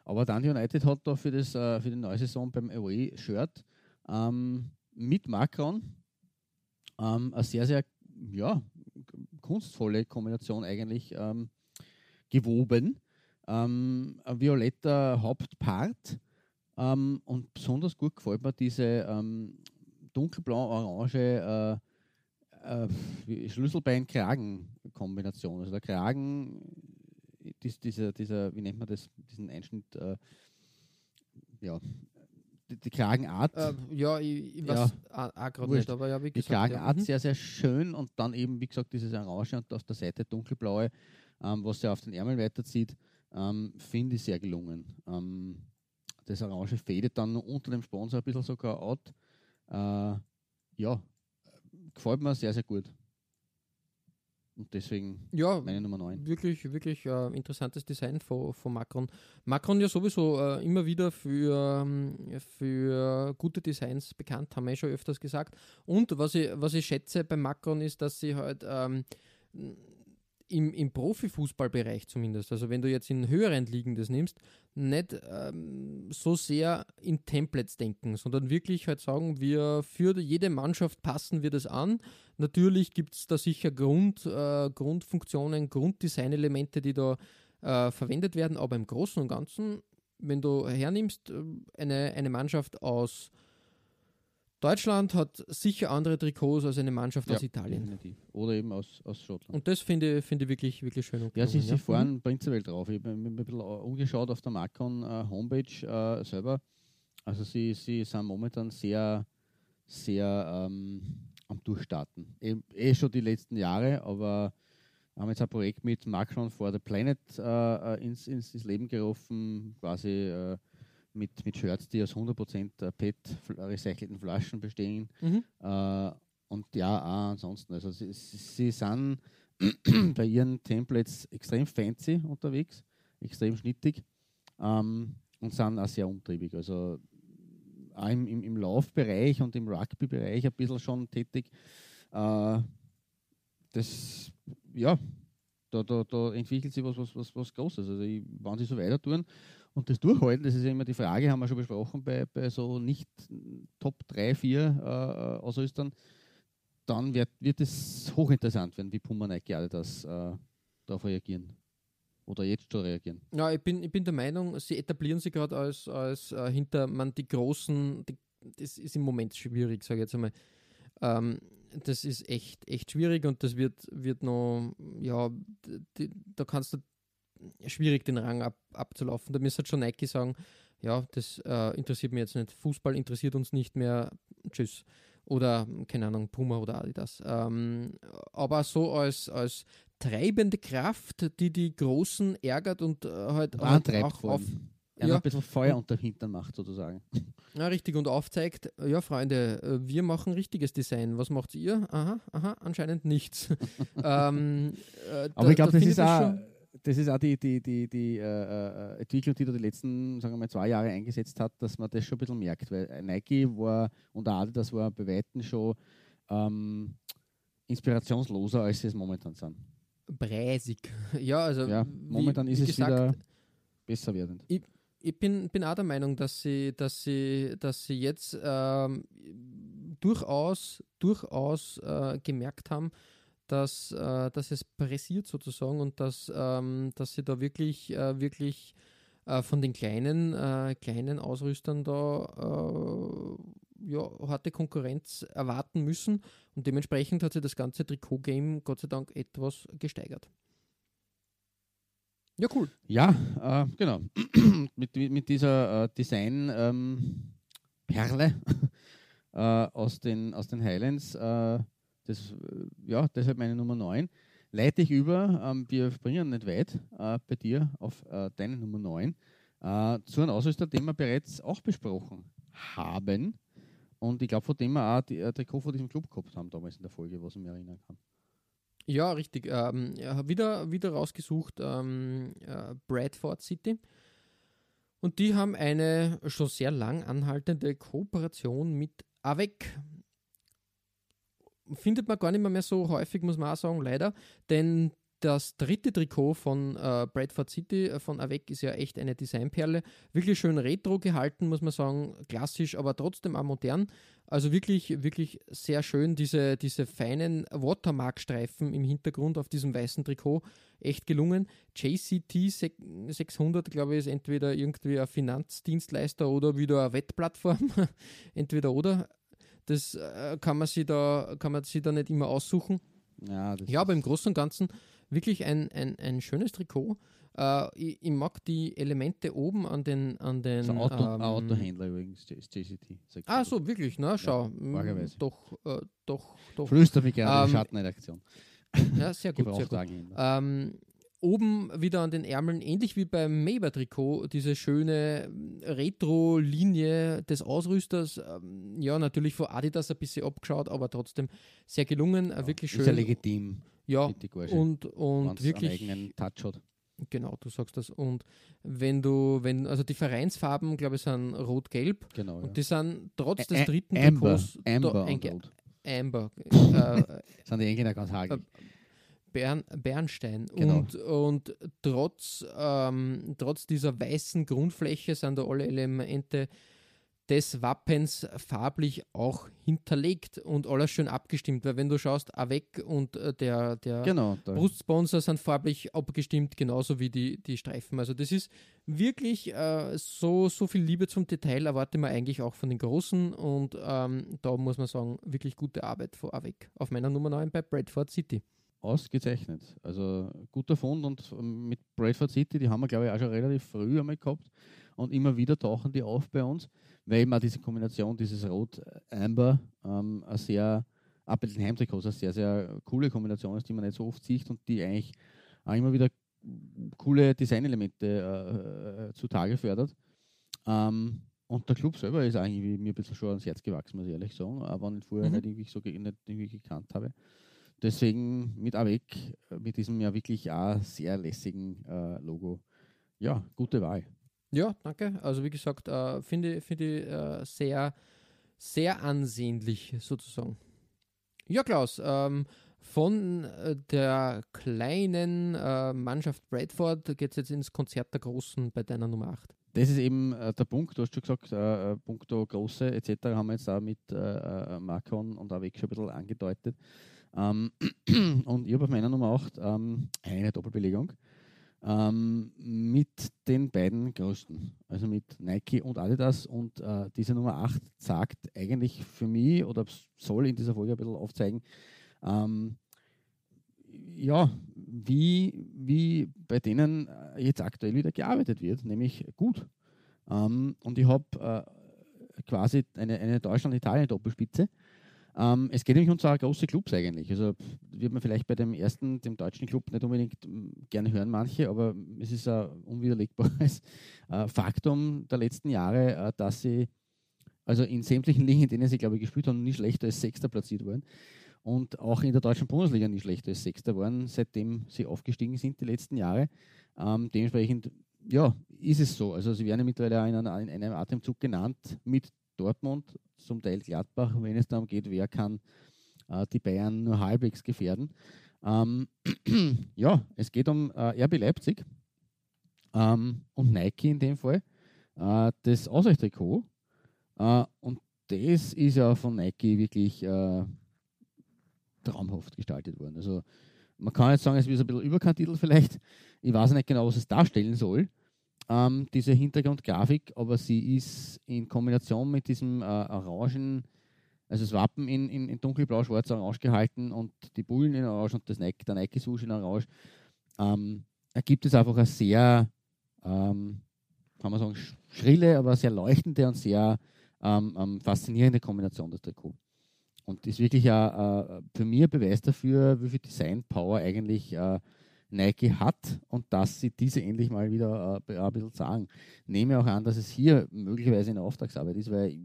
Aber Dundee United hat da für, das, äh, für die neue Saison beim Away-Shirt ähm, mit Macron ähm, eine sehr, sehr ja, kunstvolle Kombination eigentlich ähm, gewoben. Ähm, ein violetter Hauptpart ähm, und besonders gut gefällt mir diese ähm, dunkelblau-orange äh, äh, Schlüsselbein-Kragen-Kombination. Also der Kragen, dies, dieser, dieser, wie nennt man das, diesen Einschnitt, äh, ja, die, die Kragenart. Äh, ja, ich, ich Ja. weiß auch, auch gerade nicht, aber ja, wie die gesagt. Kragenart ja. Mhm. sehr, sehr schön und dann eben, wie gesagt, dieses Orange und auf der Seite dunkelblaue, ähm, was ja auf den Ärmel weiterzieht, ähm, finde ich sehr gelungen. Ähm, das Orange fadet dann unter dem Sponsor ein bisschen sogar out. Äh, ja, gefällt mir sehr, sehr gut. Und deswegen Ja, meine Nummer 9. Wirklich, wirklich äh, interessantes Design von, von Macron. Macron ja sowieso äh, immer wieder für, ähm, für gute Designs bekannt, haben wir eh schon öfters gesagt. Und was ich, was ich schätze bei Macron ist, dass sie halt ähm, im, im Profifußballbereich zumindest, also wenn du jetzt in höheren Ligen das nimmst, nicht ähm, so sehr in Templates denken, sondern wirklich halt sagen, wir für jede Mannschaft passen wir das an. Natürlich gibt es da sicher Grund, äh, Grundfunktionen, Grunddesignelemente, die da äh, verwendet werden, aber im Großen und Ganzen wenn du hernimmst, äh, eine, eine Mannschaft aus Deutschland hat sicher andere Trikots als eine Mannschaft Ja, aus Italien. definitiv. Oder eben aus, aus Schottland. Und das finde ich, finde ich wirklich, wirklich schön. Ja, sie, sie fahren prinzipiell drauf. Ich habe mir ein bisschen umgeschaut auf der Macron äh, Homepage äh, selber. Also sie, sie sind momentan sehr, sehr ähm, am Durchstarten. Eh, eh schon die letzten Jahre, aber haben jetzt ein Projekt mit Macron for the Planet äh, äh, ins, ins, ins Leben gerufen, quasi äh, mit, mit Shirts, die aus 100% PET fl- recycelten Flaschen bestehen. Mhm. Äh, und ja, auch ansonsten. Also sie, sie sie sind bei ihren Templates extrem fancy unterwegs, extrem schnittig ähm, und sind auch sehr umtriebig. Also auch im, im, im Laufbereich und im Rugby-Bereich ein bisschen schon tätig. Äh, das, ja, da, da, da entwickelt sich was, was, was, was Großes. Also ich, wenn sie so weiter tun und das durchhalten, das ist ja immer die Frage, haben wir schon besprochen, bei, bei so nicht Top 3, 4 äh, Ausrüstern, dann wird, wird es hochinteressant werden, wie Puma Nike Adidas äh, darauf reagieren. Oder jetzt schon reagieren. Ja, ich bin, ich bin der Meinung, sie etablieren sich gerade als, als äh, hinter man die großen, die, das ist im Moment schwierig, sage ich jetzt einmal. Ähm, das ist echt, echt schwierig und das wird, wird noch, ja, die, da kannst du schwierig den Rang ab, abzulaufen. Da müsste schon Nike sagen, ja, das äh, interessiert mich jetzt nicht. Fußball interessiert uns nicht mehr. Tschüss. Oder, keine Ahnung, Puma oder Adidas. Ähm, aber so als, als treibende Kraft, die die Großen ärgert und äh, halt, halt auch auf. Er ja. ein bisschen Feuer unter Hintern macht, sozusagen. ja, richtig und aufzeigt, ja, Freunde, äh, wir machen richtiges Design. Was macht ihr? Aha, aha, anscheinend nichts. ähm, äh, Aber da- ich glaube, da das, ist auch, das ist auch die, die, die, die äh, äh, Entwicklung, die da die letzten sagen wir mal, zwei Jahre eingesetzt hat, dass man das schon ein bisschen merkt. Weil Nike war und Adidas war bei Weitem schon ähm, inspirationsloser, als sie es momentan sind. preisig. Ja, also Ja, wie- momentan ist wie es gesagt, wieder besser werdend. ich bin, bin auch der Meinung, dass sie, dass sie, dass sie jetzt ähm, durchaus, durchaus äh, gemerkt haben, dass, äh, dass es pressiert sozusagen und dass, ähm, dass sie da wirklich, äh, wirklich äh, von den kleinen, äh, kleinen Ausrüstern da äh, ja, harte Konkurrenz erwarten müssen und dementsprechend hat sich das ganze Trikot-Game Gott sei Dank etwas gesteigert. Ja, cool. Ja, äh, genau. mit, mit dieser äh, Design-Perle äh, aus, den, aus den Highlands, das, äh, ja, deshalb meine Nummer 9, leite ich über, ähm, wir springen nicht weit äh, bei dir auf äh, deine Nummer 9, äh, zu einem Ausrüster, den wir bereits auch besprochen haben. Und ich glaube, von dem wir auch die äh, Trikot von diesem Club gehabt haben damals in der Folge, was ich mich erinnern kann. Ja, richtig. Ähm, ja, wieder, wieder rausgesucht ähm, äh, Bradford City. Und die haben eine schon sehr lang anhaltende Kooperation mit AVEC. Findet man gar nicht mehr, so häufig, muss man auch sagen, leider. Denn das dritte Trikot von äh, Bradford City äh, von AVEC ist ja echt eine Designperle. Wirklich schön retro gehalten, muss man sagen. Klassisch, aber trotzdem auch modern. Also wirklich, wirklich sehr schön. Diese, diese feinen Watermark-Streifen im Hintergrund auf diesem weißen Trikot. Echt gelungen. JCT 600, glaube ich, ist entweder irgendwie ein Finanzdienstleister oder wieder eine Wettplattform. entweder oder. Das äh, kann man sich da, kann man sich da nicht immer aussuchen. Ja, das Ja, aber im Großen und Ganzen wirklich ein, ein, ein schönes Trikot. Äh, ich, ich mag die Elemente oben an den. An den ist ein Auto, ähm, Autohändler übrigens, JCT. Ah, so, wirklich, na, schau. Vagerweise. doch, äh, doch, doch. Flüster mich gerade Ähm, in Schattenredaktion. Ja, sehr gut, sehr gut. Ähm, oben wieder an den Ärmeln, ähnlich wie beim Maber-Trikot, diese schöne ähm, Retro-Linie des Ausrüsters. Ähm, ja, natürlich von Adidas ein bisschen abgeschaut, aber trotzdem sehr gelungen, äh, wirklich schön. Ist ja legitim. ja, und, und wirklich. einen eigenen Touch hat. Genau, du sagst das. Und wenn du, wenn, also die Vereinsfarben, glaube ich, sind rot-gelb. Genau. Und Ja. die sind trotz des dritten Amber, Trikots Amber Rot. Amber. Äh, Sind die Engländer ganz hagelig. Bern, Bernstein. Genau. Und, und trotz, ähm, trotz dieser weißen Grundfläche sind da alle Elemente des Wappens farblich auch hinterlegt und alles schön abgestimmt, weil wenn du schaust, AWEC und äh, der, der Genau. Brustsponsor sind farblich abgestimmt, genauso wie die, die Streifen. Also das ist wirklich äh, so, so viel Liebe zum Detail erwarte man eigentlich auch von den Großen und ähm, da muss man sagen, wirklich gute Arbeit von AWEC auf meiner Nummer 9 bei Bradford City. Ausgezeichnet. Also guter Fund und mit Bradford City, die haben wir glaube ich auch schon relativ früh einmal gehabt und immer wieder tauchen die auf bei uns, weil eben auch diese Kombination, dieses Rot-Amber, ähm, ein sehr, auch bei den Heimtrikots, eine sehr, sehr coole Kombination ist, die man nicht so oft sieht und die eigentlich auch immer wieder coole Designelemente äh, äh, zutage fördert. Ähm, und der Club selber ist eigentlich mir ein bisschen schon ans Herz gewachsen, muss ich ehrlich sagen, aber nicht vorher Mhm. nicht irgendwie so nicht irgendwie gekannt habe. Deswegen mit AWEC, äh, mit diesem ja wirklich auch sehr lässigen äh, Logo. Ja, gute Wahl. Ja, danke. Also wie gesagt, äh, finde finde ich äh, sehr, sehr ansehnlich sozusagen. Ja, Klaus, ähm, von äh, der kleinen äh, Mannschaft Bradford geht es jetzt ins Konzert der Großen bei deiner Nummer 8. Das ist eben äh, der Punkt, du hast schon gesagt, äh, äh, punkto Große etc. haben wir jetzt auch mit äh, Marcon und AWEC schon ein bisschen angedeutet. Ähm, und ich habe auf meiner Nummer 8 ähm, eine Doppelbelegung ähm, mit den beiden größten, also mit Nike und Adidas. Und äh, diese Nummer 8 sagt eigentlich für mich oder soll in dieser Folge ein bisschen aufzeigen, ähm, ja, wie, wie bei denen äh, jetzt aktuell wieder gearbeitet wird, nämlich gut. Ähm, und ich habe äh, quasi eine, eine Deutschland-Italien-Doppelspitze. Ähm, es geht nämlich um zwei große Clubs eigentlich. Also wird man vielleicht bei dem ersten, dem deutschen Club, nicht unbedingt m, gerne hören, manche, aber es ist ein unwiderlegbares äh, Faktum der letzten Jahre, äh, dass sie also in sämtlichen Ligen, in denen sie, glaube ich, gespielt haben, nicht schlechter als Sechster platziert waren. Und auch in der deutschen Bundesliga nicht schlechter als Sechster waren, seitdem sie aufgestiegen sind die letzten Jahre. Ähm, dementsprechend, ja, ist es so. Also sie werden ja mittlerweile in, einer, in einem Atemzug genannt mit Dortmund, zum Teil Gladbach, wenn es darum geht, wer kann äh, die Bayern nur halbwegs gefährden. Ähm, ja, es geht um äh, RB Leipzig ähm, und Nike in dem Fall. Äh, das Ausweichtrikot. Äh, und das ist ja von Nike wirklich äh, traumhaft gestaltet worden. Also man kann jetzt sagen, es ist ein bisschen überkantitel vielleicht. Ich weiß nicht genau, was es darstellen soll, ähm, diese Hintergrundgrafik, aber sie ist in Kombination mit diesem äh, Orangen, also das Wappen in, in, in dunkelblau, schwarz, orange gehalten und die Bullen in orange und das Nike, der Nike Sushi in orange, ähm, ergibt es einfach eine sehr, ähm, kann man sagen, sch- schrille, aber sehr leuchtende und sehr ähm, ähm, faszinierende Kombination des Trikot. Und ist wirklich äh, für mich ein Beweis dafür, wie viel Design-Power eigentlich äh, Nike hat und dass sie diese endlich mal wieder äh, ein bisschen sagen. Nehme auch an, dass es hier möglicherweise eine Auftragsarbeit ist, weil ich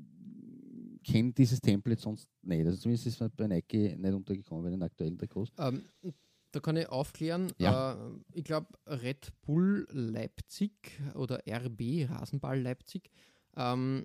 kenne dieses Template sonst nicht. Also zumindest ist es bei Nike nicht untergekommen bei den aktuellen Trikots. Ähm, da kann ich aufklären. Ja. Äh, ich glaube, Red Bull Leipzig oder RB Rasenball Leipzig ähm,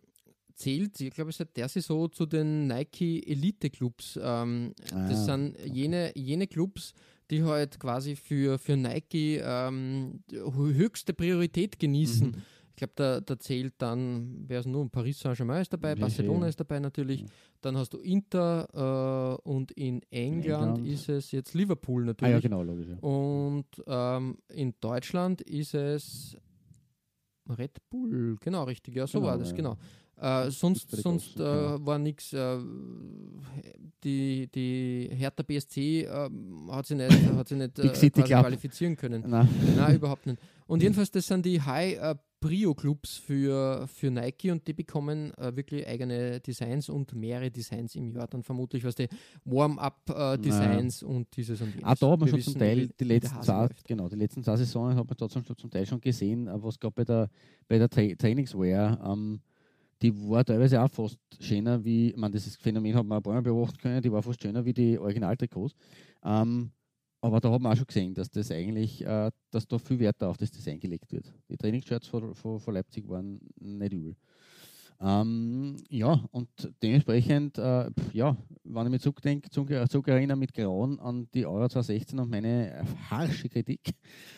zählt, ich glaube, seit der Saison zu den Nike Elite Clubs. Ähm, Ah, das sind jene, jene Clubs, die halt quasi für, für Nike ähm, höchste Priorität genießen. Mhm. Ich glaube, da, da zählt dann, wer ist nun? Paris Saint-Germain ist dabei, Wie Barcelona viel? ist dabei natürlich. Ja. Dann hast du Inter äh, und in England, England. ist es jetzt Liverpool Ah natürlich. ja, genau, logisch. Ja. Und ähm, in Deutschland ist es Red Bull, genau richtig, ja, so Genau, war das, ja. genau. Äh, sonst den sonst Großen, äh, genau. war nichts. Äh, die, die Hertha BSC äh, hat sie nicht, hat sie nicht äh, qualifizieren können. Na, Nein, überhaupt nicht. Und jedenfalls, das sind die High äh, Prio Clubs für, für Nike und die bekommen äh, wirklich eigene Designs und mehrere Designs im Jahr. Dann vermutlich was die Warm-up-Designs und dieses und jenes. Auch da hat man Wir schon zum Teil wie- die letzten zwei, genau, die letzten zwei Saisonen hat man trotzdem schon zum Teil schon gesehen, äh, was gerade bei der, bei der Tra Trainingswear, ähm, die war teilweise auch fast schöner wie, meine, dieses Phänomen hat man ein paar Mal beobachten können, die war fast schöner wie die Originaltrikots. Ähm, aber da hat man auch schon gesehen, dass das eigentlich, äh, dass da viel Wert auf das Design gelegt wird. Die Trainingsshirts von, von Leipzig waren nicht übel. Ähm, ja, und dementsprechend, äh, ja, wenn ich mich zurückdenke, zurückerinnere mit Grauen an die Euro 2016 und meine harsche Kritik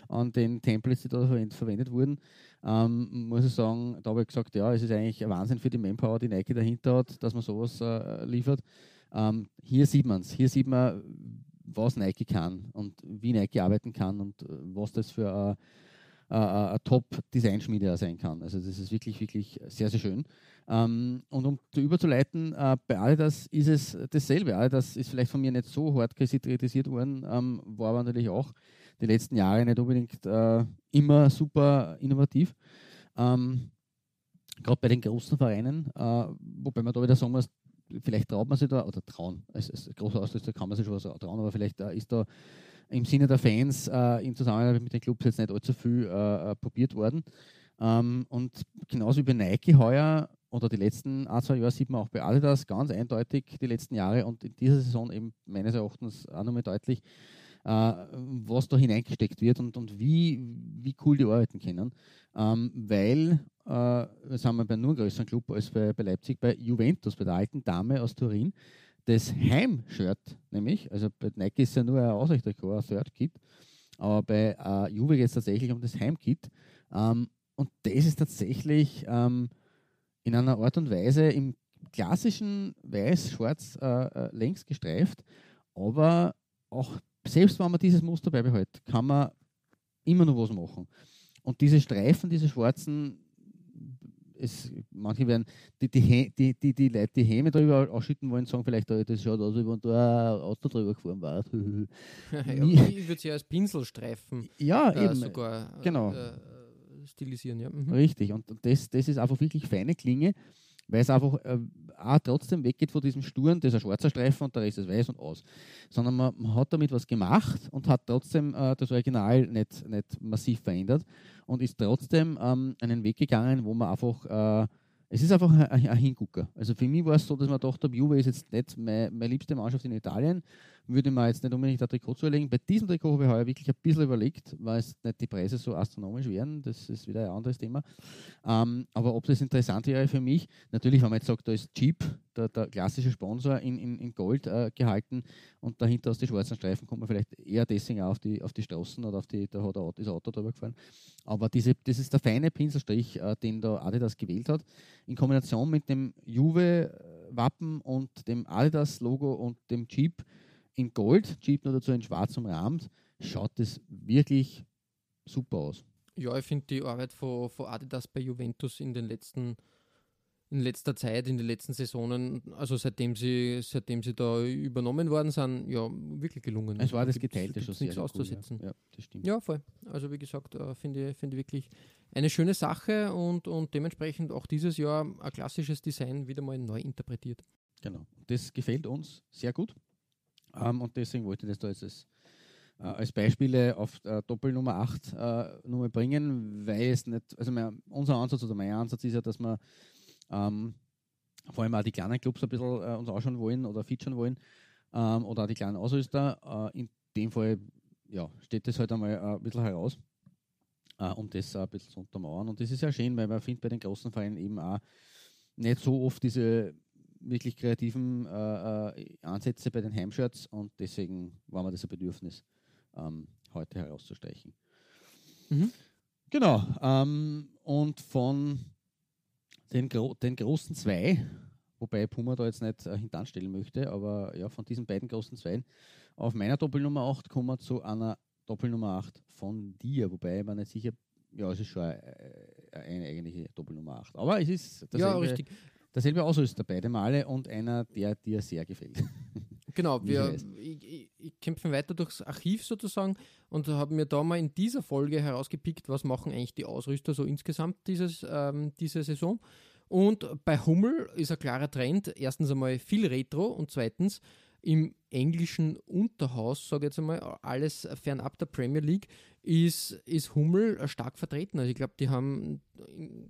an den Templates, die da verwendet wurden, ähm, muss ich sagen, da habe ich gesagt, ja, es ist eigentlich ein Wahnsinn für die Manpower, die Nike dahinter hat, dass man sowas äh, liefert. Ähm, hier sieht man es, hier sieht man, was Nike kann und wie Nike arbeiten kann und äh, was das für ein äh, Top-Designschmiede sein kann. Also das ist wirklich, wirklich sehr, sehr schön. Ähm, und um überzuleiten, äh, bei Adidas ist es dasselbe. Adidas ist vielleicht von mir nicht so hart kritisiert worden, ähm, war aber natürlich auch die letzten Jahre nicht unbedingt äh, immer super innovativ. Ähm, Gerade bei den großen Vereinen, äh, wobei man da wieder sagen muss, vielleicht traut man sich da, oder trauen, als, als großer Ausdruck kann man sich schon was trauen, aber vielleicht äh, ist da im Sinne der Fans äh, in Zusammenarbeit mit den Clubs jetzt nicht allzu viel äh, äh probiert worden. Ähm, und genauso wie bei Nike heuer oder die letzten ein, zwei Jahre sieht man auch bei Adidas ganz eindeutig die letzten Jahre und in dieser Saison eben meines Erachtens auch nochmal deutlich, äh, was da hineingesteckt wird und, und wie, wie cool die arbeiten können. Ähm, weil, äh, sind bei nur einem größeren Club als bei, bei Leipzig, bei Juventus, bei der alten Dame aus Turin, das Heimshirt, nämlich, also bei Nike ist ja nur ein Ausrichterchor, ein Third-Kit, aber bei äh, Juve geht es tatsächlich um das Heimkit. Ähm, und das ist tatsächlich ähm, in einer Art und Weise im klassischen Weiß-Schwarz äh, äh, längs gestreift, aber auch selbst wenn man dieses Muster beibehält, kann man immer noch was machen. Und diese Streifen, diese schwarzen, es, manche werden die, die, die, die, die Leute, die Häme drüber ausschütten wollen, sagen vielleicht, das schaut aus, wie wenn da ein Auto drüber gefahren war. ich würde sie als Pinselstreifen ja, äh, eben, sogar genau. Äh, stilisieren. Ja. Mhm. Richtig, und das, das ist einfach wirklich feine Klinge, weil es einfach äh, auch trotzdem weggeht von diesem Sturen, das ist ein schwarzer Streifen und der Rest ist weiß und aus. Sondern man, man hat damit was gemacht und hat trotzdem äh, das Original nicht, nicht massiv verändert und ist trotzdem ähm, einen Weg gegangen, wo man einfach äh, es ist einfach ein, Hingucker. Also für mich war es so, dass man dachte, Juve ist jetzt nicht meine, meine liebste Mannschaft in Italien, würde man jetzt nicht unbedingt ein Trikot zulegen. Bei diesem Trikot habe ich heuer wirklich ein bisschen überlegt, weil es nicht die Preise so astronomisch wären, das ist wieder ein anderes Thema. Ähm, aber ob das interessant wäre für mich, natürlich, wenn man jetzt sagt, da ist Jeep, der, der klassische Sponsor, in, in, in Gold äh, gehalten und dahinter aus den schwarzen Streifen kommt man vielleicht eher deswegen auf die, auf die Straßen oder auf die, da hat er das Auto drüber gefahren. Aber diese, das ist der feine Pinselstrich, äh, den da Adidas gewählt hat, in Kombination mit dem Juve-Wappen und dem Adidas-Logo und dem Jeep in Gold, Jeep nur dazu in schwarz umrahmt, schaut das wirklich super aus. Ja, ich finde die Arbeit von, von Adidas bei Juventus in den letzten in letzter Zeit, in den letzten Saisonen, also seitdem sie, seitdem sie da übernommen worden sind, ja, wirklich gelungen. Es war das Geteilte schon nichts auszusetzen. ja. ja. das stimmt. Ja, voll. Also wie gesagt, äh, finde ich, find ich wirklich eine schöne Sache und, und dementsprechend auch dieses Jahr ein klassisches Design wieder mal neu interpretiert. Genau. Das gefällt uns sehr gut. Ähm, und deswegen wollte ich das da jetzt als, äh, als Beispiele auf äh, Doppelnummer 8 äh, nur bringen, weil es nicht, also mein, unser Ansatz oder mein Ansatz ist ja, dass wir ähm, vor allem auch die kleinen Clubs ein bisschen äh, uns anschauen wollen oder featuren wollen ähm, oder auch die kleinen Ausrüster. Äh, in dem Fall ja, steht das halt einmal äh, ein bisschen heraus, äh, um das ein bisschen zu untermauern. Und das ist ja schön, weil man findet bei den großen Vereinen eben auch nicht so oft diese wirklich kreativen äh, äh, Ansätze bei den Heimshirts und deswegen war mir das ein Bedürfnis, ähm, heute herauszustechen. Mhm. Genau. Ähm, und von den, Gro den großen zwei, wobei Puma da jetzt nicht äh, hintanstellen möchte, aber ja, von diesen beiden großen Zweien auf meiner Doppelnummer 8 kommen wir zu einer Doppelnummer 8 von dir, wobei man nicht sicher, ja, es ist schon eine, eine eigentliche Doppelnummer 8. Aber es ist dasselbe, ja, richtig. Derselbe Ausrüster, beide Male und einer, der dir sehr gefällt. Genau, wir ich, ich, ich kämpfen weiter durchs Archiv sozusagen und haben mir da mal in dieser Folge herausgepickt, was machen eigentlich die Ausrüster so insgesamt dieses, ähm, diese Saison. Und bei Hummel ist ein klarer Trend. Erstens einmal viel Retro und zweitens im englischen Unterhaus, sage ich jetzt einmal, alles fernab der Premier League, ist, ist Hummel stark vertreten. Also ich glaube, die haben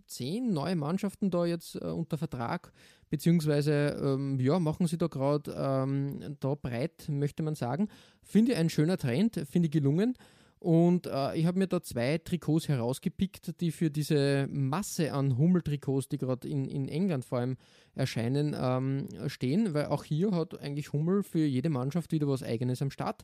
zehn neue Mannschaften da jetzt äh, unter Vertrag, beziehungsweise ähm, ja, machen sie da gerade ähm, da breit, möchte man sagen. Finde ich ein schöner Trend, finde ich gelungen. Und äh, ich habe mir da zwei Trikots herausgepickt, die für diese Masse an Hummel-Trikots, die gerade in, in England vor allem erscheinen, ähm, stehen, weil auch hier hat eigentlich Hummel für jede Mannschaft wieder was Eigenes am Start.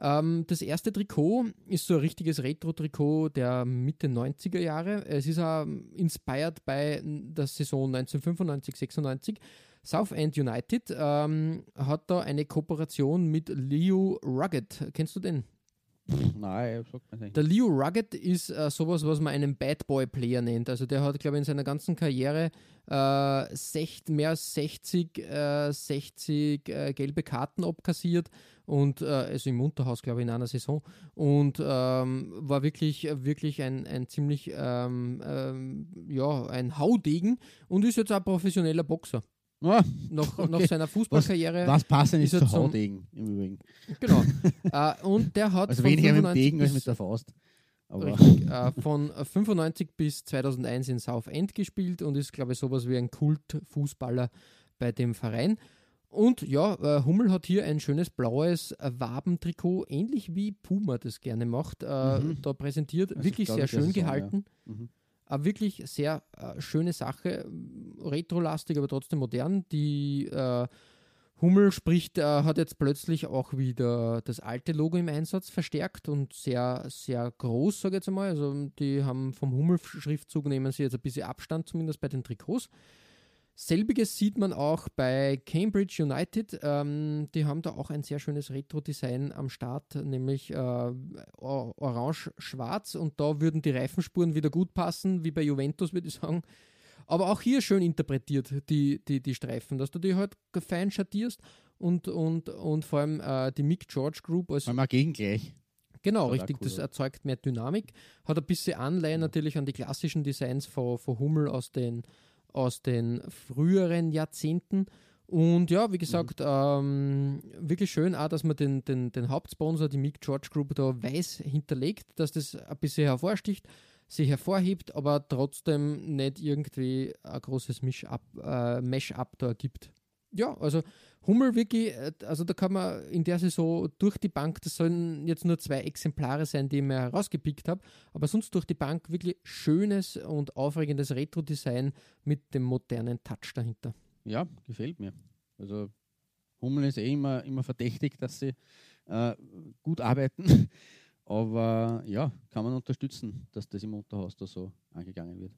Ähm, das erste Trikot ist so ein richtiges Retro-Trikot der Mitte 90er Jahre. Es ist auch inspired bei der Saison 1995-96. Southend United ähm, hat da eine Kooperation mit Leo Rugged. Kennst du den? Nein, sagt man nicht. Der Leo Rugged ist äh, sowas, was man einen Bad Boy Player nennt. Also der hat, glaube ich, in seiner ganzen Karriere äh, sech, mehr als 60, äh, 60 äh, gelbe Karten abkassiert und äh, also im Unterhaus, glaube ich, in einer Saison und ähm, war wirklich, wirklich ein, ein ziemlich ähm, ähm, ja, ein Haudegen und ist jetzt auch professioneller Boxer. Ah, Nach, Okay. nach seiner Fußballkarriere. was passend ist ist zu er Haudegen im Übrigen. Genau. äh, und der hat Also von weniger mit dem 95 Degen als bis- mit der Faust. Richtig, äh, von 95 bis 2001 in Southend gespielt und ist, glaube ich, sowas wie ein Kultfußballer bei dem Verein. Und ja, äh, Hummel hat hier ein schönes blaues Wabentrikot, ähnlich wie Puma das gerne macht, äh, Mhm. da präsentiert. Also wirklich sehr schön Saison, ja. gehalten. Mhm. Eine wirklich sehr äh, schöne Sache, retrolastig, aber trotzdem modern. Die äh, Hummel spricht, äh, hat jetzt plötzlich auch wieder das alte Logo im Einsatz verstärkt und sehr, sehr groß, sage ich jetzt einmal. Also die haben vom Hummel-Schriftzug nehmen sie jetzt ein bisschen Abstand, zumindest bei den Trikots. Selbiges sieht man auch bei Cambridge United. Ähm, die haben da auch ein sehr schönes Retro-Design am Start, nämlich äh, or- orange-schwarz. Und da würden die Reifenspuren wieder gut passen, wie bei Juventus, würde ich sagen. Aber auch hier schön interpretiert, die, die, die Streifen, dass du die halt fein schattierst und, und, und vor allem äh, die Mick George Group als Weil wir gegengleich. Genau, auch richtig. cool Das erzeugt mehr Dynamik. Hat ein bisschen Anleihen natürlich an die klassischen Designs von, von Hummel aus den, aus den früheren Jahrzehnten. Und ja, wie gesagt, ähm, wirklich schön auch, dass man den, den, den Hauptsponsor, die Mick George Group, da weiß hinterlegt, dass das ein bisschen hervorsticht, sich hervorhebt, aber trotzdem nicht irgendwie ein großes Misch-up, äh, Mesh-up da gibt. Ja, also Hummel wirklich, äh, also da kann man in der Saison durch die Bank, das sollen jetzt nur zwei Exemplare sein, die ich mir herausgepickt habe, aber sonst durch die Bank wirklich schönes und aufregendes Retro-Design mit dem modernen Touch dahinter. Ja, gefällt mir. Also Hummel ist eh immer, immer verdächtig, dass sie äh, gut arbeiten. Aber ja, kann man unterstützen, dass das im Unterhaus da so angegangen wird.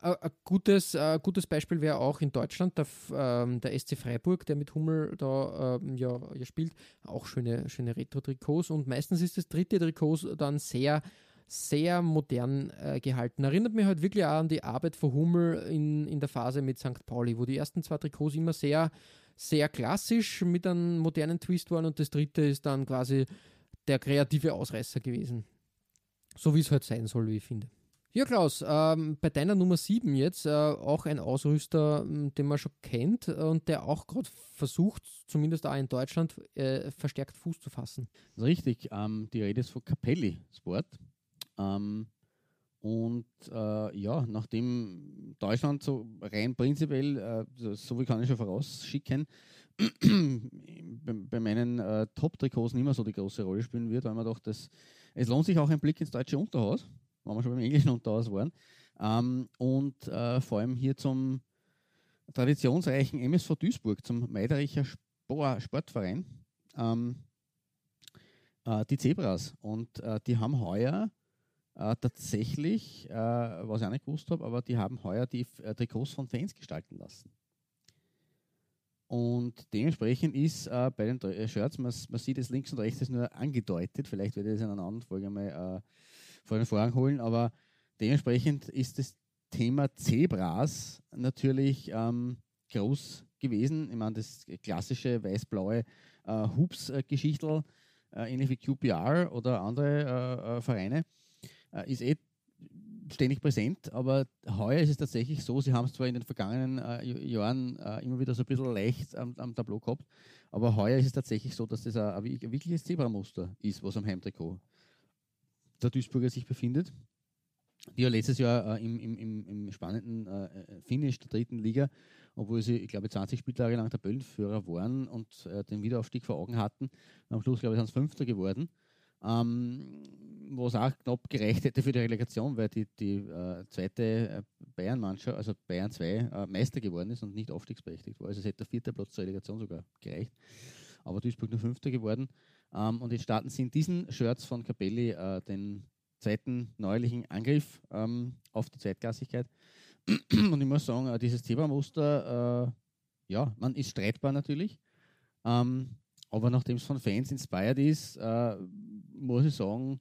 Äh, Ein gutes, äh, gutes Beispiel wäre auch in Deutschland der, ähm, der SC Freiburg, der mit Hummel da ähm, ja, ja spielt. Auch schöne, schöne Retro-Trikots und meistens ist das dritte Trikot dann sehr, sehr modern äh, gehalten. Erinnert mich halt wirklich auch an die Arbeit von Hummel in, in der Phase mit St. Pauli, wo die ersten zwei Trikots immer sehr, sehr klassisch mit einem modernen Twist waren und das dritte ist dann quasi der kreative Ausreißer gewesen. So wie es halt sein soll, wie ich finde. Ja, Klaus, ähm, bei deiner Nummer 7 jetzt äh, auch ein Ausrüster, den man schon kennt und der auch gerade versucht, zumindest auch in Deutschland, äh, verstärkt Fuß zu fassen. Richtig. Ähm, die Rede ist von Capelli Sport. Ähm, und äh, ja, nachdem Deutschland so rein prinzipiell, äh, so, so wie kann ich schon vorausschicken, bei, bei meinen äh, Top-Trikots nicht mehr so die große Rolle spielen wird, weil man doch das, es lohnt sich auch ein Blick ins deutsche Unterhaus, wenn wir schon beim englischen Unterhaus waren. Ähm, und äh, vor allem hier zum traditionsreichen MSV Duisburg, zum Meidericher Spor Sportverein. Ähm, äh, die Zebras. Und äh, die haben heuer äh, tatsächlich, äh, was ich auch nicht gewusst habe, aber die haben heuer die äh, Trikots von Fans gestalten lassen. Und dementsprechend ist äh, bei den Shirts, man, man sieht es links und rechts ist nur angedeutet, vielleicht werde ich das in einer anderen Folge mal äh, vor den Vorhang holen, aber dementsprechend ist das Thema Zebras natürlich ähm, groß gewesen. Ich meine, das klassische weiß-blaue äh, Hoops-Geschichtel, äh, ähnlich wie QPR oder andere äh, äh, Vereine, äh, ist eh ständig präsent, aber heuer ist es tatsächlich so, sie haben es zwar in den vergangenen äh, Jahren äh, immer wieder so ein bisschen leicht am, am Tableau gehabt, aber heuer ist es tatsächlich so, dass das ein, ein wi- wirkliches Zebramuster ist, was am Heimtrikot der Duisburger sich befindet. Die ja letztes Jahr äh, im, im, im, spannenden äh, Finish der dritten Liga, obwohl sie, ich glaube, 20 Spieltage lang Tabellenführer waren und äh, den Wiederaufstieg vor Augen hatten. Am Schluss, glaube ich, sind es Fünfter geworden. ähm, wo es auch knapp gereicht hätte für die Relegation, weil die, die äh, zweite äh, Bayern-Mannschaft, also Bayern 2, äh, Meister geworden ist und nicht aufstiegsberechtigt war. Also es hätte der vierte Platz zur Relegation sogar gereicht. Aber Duisburg nur Fünfter geworden. Ähm, und jetzt starten sie in diesen Shirts von Capelli äh, den zweiten neuerlichen Angriff ähm, auf die Zweitklassigkeit. und ich muss sagen, äh, dieses Thema-Muster, äh, ja, man ist streitbar natürlich. Ähm, aber nachdem es von Fans inspired ist, äh, muss ich sagen,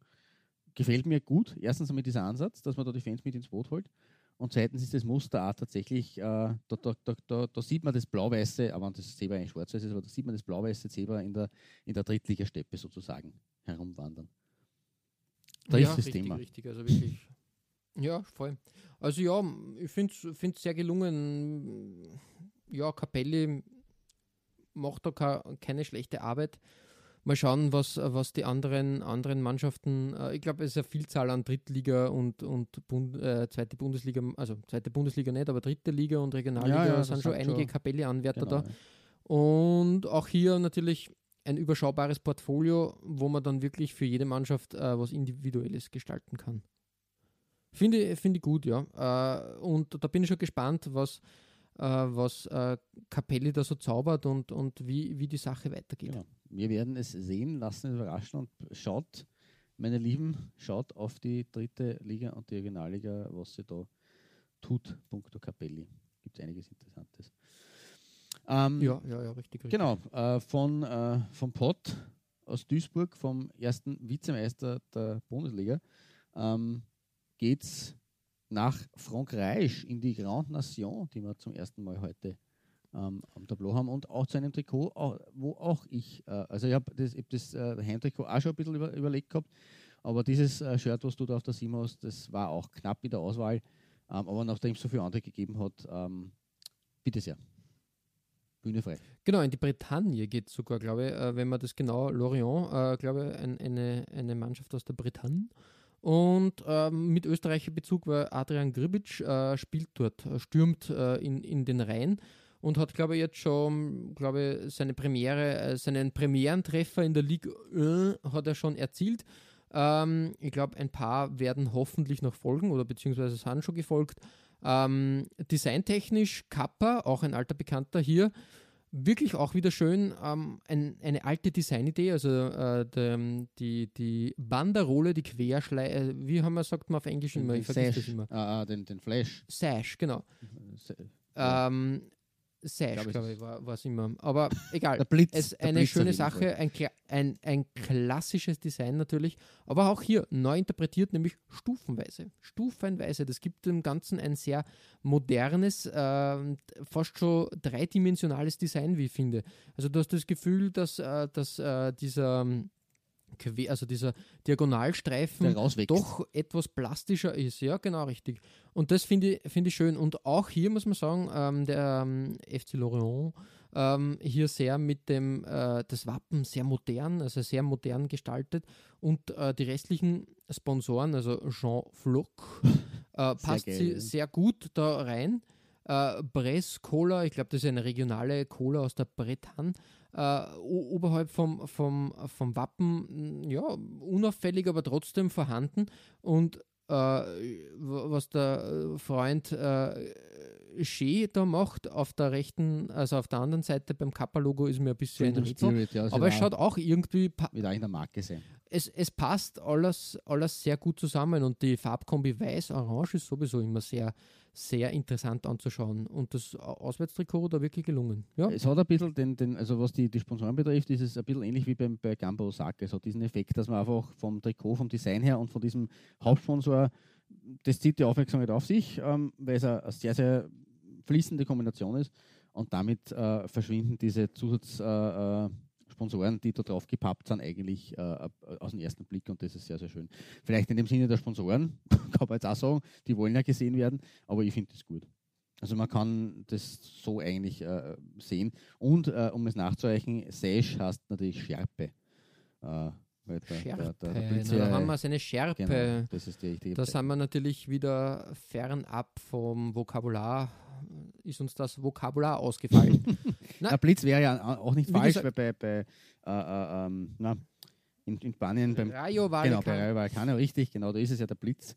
gefällt mir gut. Erstens einmal dieser Ansatz, dass man da die Fans mit ins Boot holt. Und zweitens ist das Muster auch tatsächlich, äh, da, da, da, da, sieht man das blau-weiße, aber das Zebra eigentlich schwarz-weiß ist, aber da sieht man das blau-weiße Zebra in der, in der Drittligasteppe sozusagen herumwandern. Da ja, ist das richtig, Thema. Richtig, also wirklich. Ja, voll. Also ja, ich finde es sehr gelungen. Ja, Capelli macht da keine schlechte Arbeit. Mal schauen, was, was die anderen, anderen Mannschaften, äh, ich glaube, es ist eine Vielzahl an Drittliga und, und Bund, äh, zweite Bundesliga, also zweite Bundesliga nicht, aber dritte Liga und Regionalliga ja, ja, sind schon einige Kapelle-Anwärter genau, da. Und auch hier natürlich ein überschaubares Portfolio, wo man dann wirklich für jede Mannschaft äh, was Individuelles gestalten kann. Finde find ich gut, ja. Äh, und da bin ich schon gespannt, was, äh, was äh, Capelli da so zaubert und, und wie, wie die Sache weitergeht. Genau. Wir werden es sehen, lassen es überraschen und schaut, meine Lieben, schaut auf die dritte Liga und die Regionalliga, was sie da tut. Punkto Capelli. Gibt es einiges Interessantes. Ähm, ja, ja, ja, richtig. richtig. Genau, äh, von, äh, vom Pott aus Duisburg, vom ersten Vizemeister der Bundesliga, ähm, geht es nach Frankreich in die Grande Nation, die wir zum ersten Mal heute ähm, am Tableau haben und auch zu einem Trikot, wo auch ich, äh, also ich habe das, hab das äh, Heimtrikot auch schon ein bisschen über, überlegt gehabt, aber dieses äh, Shirt, was du da auf der Sim hast, das war auch knapp in der Auswahl, ähm, aber nachdem es so viele andere gegeben hat, ähm, bitte sehr. Bühne frei. Genau, in die Bretagne geht sogar, glaube ich, äh, wenn man das genau, Lorient, äh, glaube ich, ein, eine, eine Mannschaft aus der Bretagne. Und ähm, mit österreichischer Bezug war Adrian Gribic, äh, spielt dort, äh, stürmt äh, in, in den Rhein und hat, glaube ich, jetzt schon, glaube ich, seine Premiere, äh, seinen Premierentreffer in der Ligue 1 hat er schon erzielt. Ähm, ich glaube, ein paar werden hoffentlich noch folgen oder beziehungsweise sind schon gefolgt. Ähm, designtechnisch Kappa, auch ein alter Bekannter hier, wirklich auch wieder schön ähm, ein, eine alte Designidee, also äh, de, die, die Banderole, die Querschleife, äh, wie haben wir sagt man auf Englisch immer, ich vergesse das immer. Ah, ah, den, den Flash. Sash, genau. Ja. Ähm, Sash, glaube ich, war es immer. Aber egal. Blitz, es ist eine schöne Sache, ein, ein, ein klassisches Design natürlich, aber auch hier neu interpretiert, nämlich stufenweise. Stufenweise. Das gibt dem Ganzen ein sehr modernes, äh, fast schon dreidimensionales Design, wie ich finde. Also du hast das Gefühl, dass, äh, dass äh, dieser also dieser Diagonalstreifen doch etwas plastischer ist. Ja, genau richtig. Und das finde ich, find ich schön. Und auch hier muss man sagen, ähm, der ähm, FC Lorient ähm, hier sehr mit dem, äh, das Wappen sehr modern, also sehr modern gestaltet. Und äh, die restlichen Sponsoren, also Jean Floc, äh, passt sehr sie sehr gut da rein. Äh, Bress Cola, ich glaube, das ist eine regionale Cola aus der Bretagne äh, oberhalb vom, vom, vom Wappen, ja, unauffällig, aber trotzdem vorhanden. Und äh, was der äh, Freund äh, Shea da macht, auf der rechten, also auf der anderen Seite beim Kappa-Logo ist mir ein bisschen ein Spirit, ja, aber es schaut auch irgendwie. Wird eigentlich der Marke sein. Es, es passt alles, alles sehr gut zusammen und die Farbkombi Weiß-Orange ist sowieso immer sehr, sehr interessant anzuschauen. Und das Auswärtstrikot da wirklich gelungen. Ja. Es hat ein bisschen den, den also was die, die Sponsoren betrifft, ist es ein bisschen ähnlich wie beim, bei Gamba Osaka. Es hat diesen Effekt, dass man einfach vom Trikot, vom Design her und von diesem Hauptsponsor, das zieht die Aufmerksamkeit auf sich, ähm, weil es eine sehr, sehr fließende Kombination ist. Und damit äh, verschwinden diese Zusatz. Äh, äh die da drauf gepappt sind, eigentlich äh, aus dem ersten Blick und das ist sehr, sehr schön. Vielleicht in dem Sinne der Sponsoren, kann man jetzt auch sagen, die wollen ja gesehen werden, aber ich finde das gut. Also man kann das so eigentlich äh, sehen. Und äh, um es nachzureichen, Sash heißt natürlich Schärpe. Äh, der, Schärpe. Der, der, Na, da haben wir seine Schärpe. Genau, das ist die richtige Da sind wir natürlich wieder fernab vom Vokabular ist uns das Vokabular ausgefallen. na, Blitz wäre ja auch nicht falsch, weil bei, bei äh, äh, ähm, na, in, in Spanien beim Rayo Genau, Vallecano. bei Rayo Vallecano, richtig, genau, da ist es ja der Blitz,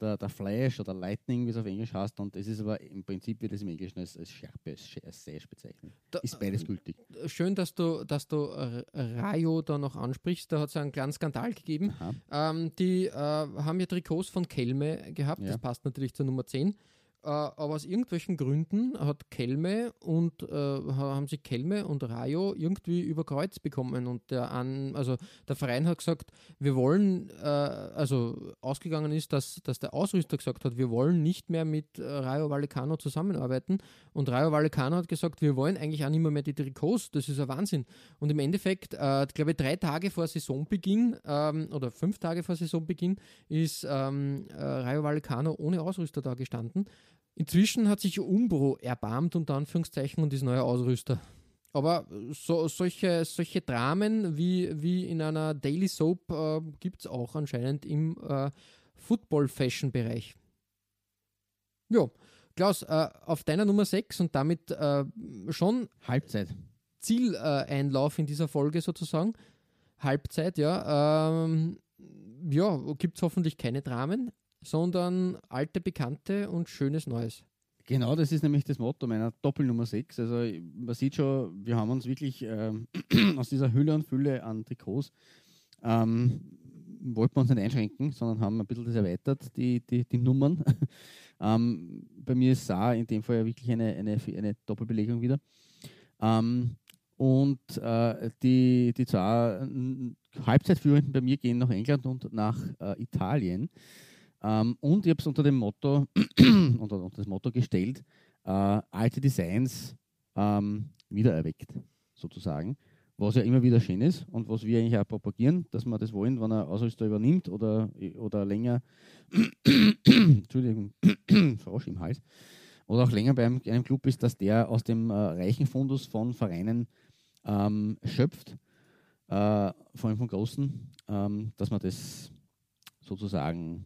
der, der Flash oder Lightning, wie es auf Englisch heißt, und es ist aber im Prinzip wird es im Englischen als, als Schärpe, als, als Sash bezeichnet. Da- Ist beides gültig. Schön, dass du, dass du äh, Rayo da noch ansprichst. Da hat es einen kleinen Skandal gegeben. Ähm, die äh, haben ja Trikots von Kelme gehabt, Ja. das passt natürlich zur Nummer 10. Äh, aber aus irgendwelchen Gründen hat Kelme und äh, ha- haben sie Kelme und Rayo irgendwie über Kreuz bekommen. Und der an, also der Verein hat gesagt, wir wollen, äh, also ausgegangen ist, dass, dass der Ausrüster gesagt hat, wir wollen nicht mehr mit äh, Rayo Vallecano zusammenarbeiten. Und Rayo Vallecano hat gesagt, wir wollen eigentlich auch nicht mehr, mehr die Trikots. Das ist ein Wahnsinn. Und im Endeffekt, äh, glaube ich, drei Tage vor Saisonbeginn ähm, oder fünf Tage vor Saisonbeginn ist ähm, äh, Rayo Vallecano ohne Ausrüster da gestanden. Inzwischen hat sich Umbro erbarmt, unter Anführungszeichen, und ist neuer Ausrüster. Aber so, solche, solche Dramen wie, wie in einer Daily Soap äh, gibt es auch anscheinend im äh, Football-Fashion-Bereich. Ja, Klaus, äh, auf deiner Nummer 6 und damit äh, schon Halbzeit. Zieleinlauf in dieser Folge sozusagen. Halbzeit, ja. Ähm, ja, gibt es hoffentlich keine Dramen, sondern alte Bekannte und schönes Neues. Genau, das ist nämlich das Motto meiner Doppelnummer 6. Also man sieht schon, wir haben uns wirklich ähm, aus dieser Hülle und Fülle an Trikots ähm, wollten wir uns nicht einschränken, sondern haben ein bisschen das erweitert, die, die, die Nummern. ähm, bei mir ist Saar in dem Fall ja wirklich eine, eine, eine Doppelbelegung wieder. Ähm, und äh, die, die zwei äh, Halbzeitführenden bei mir gehen nach England und nach äh, Italien. Ähm, und ich habe es unter dem Motto, unter, unter das Motto gestellt, äh, alte Designs ähm, wiedererweckt, sozusagen. Was ja immer wieder schön ist und was wir eigentlich auch propagieren, dass wir das wollen, wenn er Ausrüster übernimmt oder, oder länger, Entschuldigung, Frosch im Hals, oder auch länger bei einem, einem Club ist, dass der aus dem äh, reichen Fundus von Vereinen ähm, schöpft, äh, vor allem von Großen, ähm, dass man das sozusagen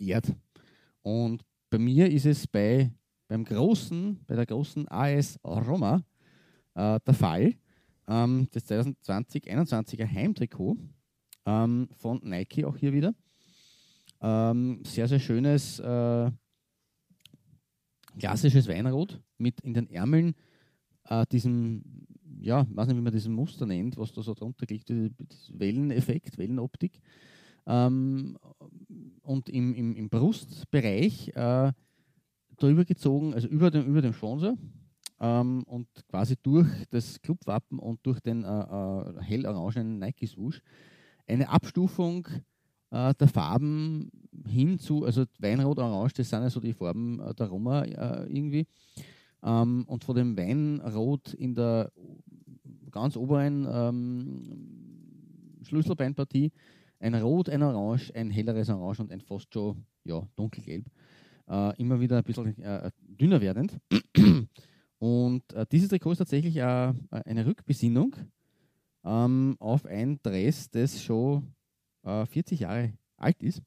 ehrt. Und bei mir ist es bei, beim großen, bei der großen AS Roma äh, der Fall. Ähm, das 2020-21er Heimtrikot ähm, von Nike auch hier wieder. Ähm, sehr, sehr schönes äh, klassisches Weinrot mit in den Ärmeln äh, diesem, ja, weiß nicht, wie man diesen Muster nennt, was da so drunter liegt, Welleneffekt, Wellenoptik. Ähm, und im, im, im Brustbereich äh, drüber gezogen, also über dem, über dem Sponsor ähm, und quasi durch das Clubwappen und durch den äh, äh, hellorangenen Nike-Swoosh eine Abstufung äh, der Farben hin zu, also Weinrot, Orange, das sind ja so die Farben äh, der Roma äh, irgendwie. Ähm, und von dem Weinrot in der ganz oberen ähm, Schlüsselbeinpartie ein Rot, ein Orange, ein helleres Orange und ein fast schon ja, dunkelgelb. Äh, immer wieder ein bisschen äh, dünner werdend. Und äh, dieses Trikot ist tatsächlich äh, eine Rückbesinnung ähm, auf ein Dress, das schon äh, 40 Jahre alt ist,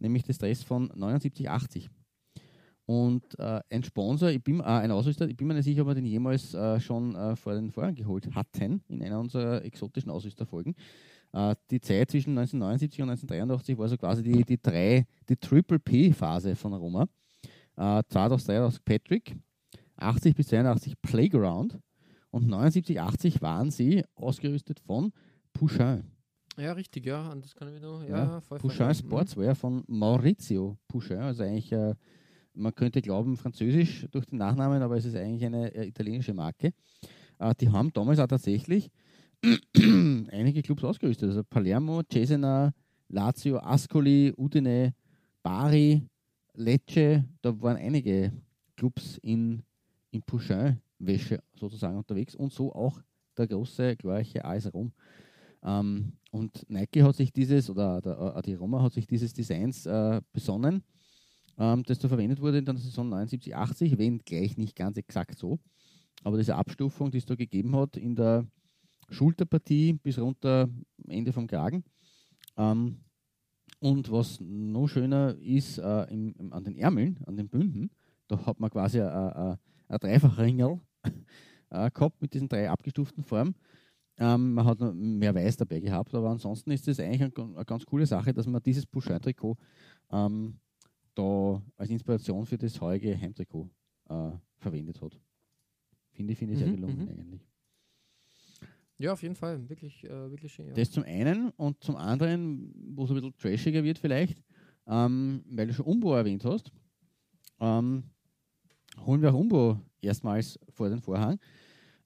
nämlich das Dress von 79, 80. Und äh, ein Sponsor, ich bin, äh, ein Ausrüster, ich bin mir nicht sicher, ob wir den jemals äh, schon äh, vor den Vorjahren geholt hatten, in einer unserer exotischen Ausrüsterfolgen. Äh, die Zeit zwischen 1979 und 1983 war so quasi die, die drei, die Triple P-Phase von Roma. Äh, 2000, 2003 Patrick, 80 bis 82 Playground und 79, 80 waren sie ausgerüstet von Pouchin. Ja, richtig, ja, an das kann ich mich noch. Ja, Ja, voll Pouchin voll. Sportswear von Maurizio Pouchin, also eigentlich, äh, man könnte glauben, französisch durch den Nachnamen, aber es ist eigentlich eine äh, italienische Marke. Äh, die haben damals auch tatsächlich einige Clubs ausgerüstet, also Palermo, Cesena, Lazio, Ascoli, Udine, Bari, Lecce, da waren einige Clubs in, in Pouchin-Wäsche sozusagen unterwegs und so auch der große, glorreiche AS Rom. Ähm, und Nike hat sich dieses, oder der, äh, die Roma hat sich dieses Designs äh, besonnen, ähm, das da verwendet wurde in der Saison 79, 80, wenn gleich nicht ganz exakt so. Aber diese Abstufung, die es da gegeben hat in der Schulterpartie bis runter Ende vom Kragen. Ähm, und was noch schöner ist, äh, im, im, an den Ärmeln, an den Bünden, da hat man quasi ein Dreifachringel äh, gehabt mit diesen drei abgestuften Formen. Ähm, man hat noch mehr Weiß dabei gehabt, aber ansonsten ist das eigentlich eine, eine ganz coole Sache, dass man dieses Bouchard-Trikot ähm, da als Inspiration für das heutige Heimtrikot äh, verwendet hat. Finde ich, finde ich sehr Mhm, gelungen mhm. eigentlich. Ja, auf jeden Fall. Wirklich, äh, wirklich schön. Ja. Das zum einen und zum anderen, wo es ein bisschen trashiger wird vielleicht, ähm, weil du schon Umbo erwähnt hast, ähm, holen wir auch Umbo erstmals vor den Vorhang.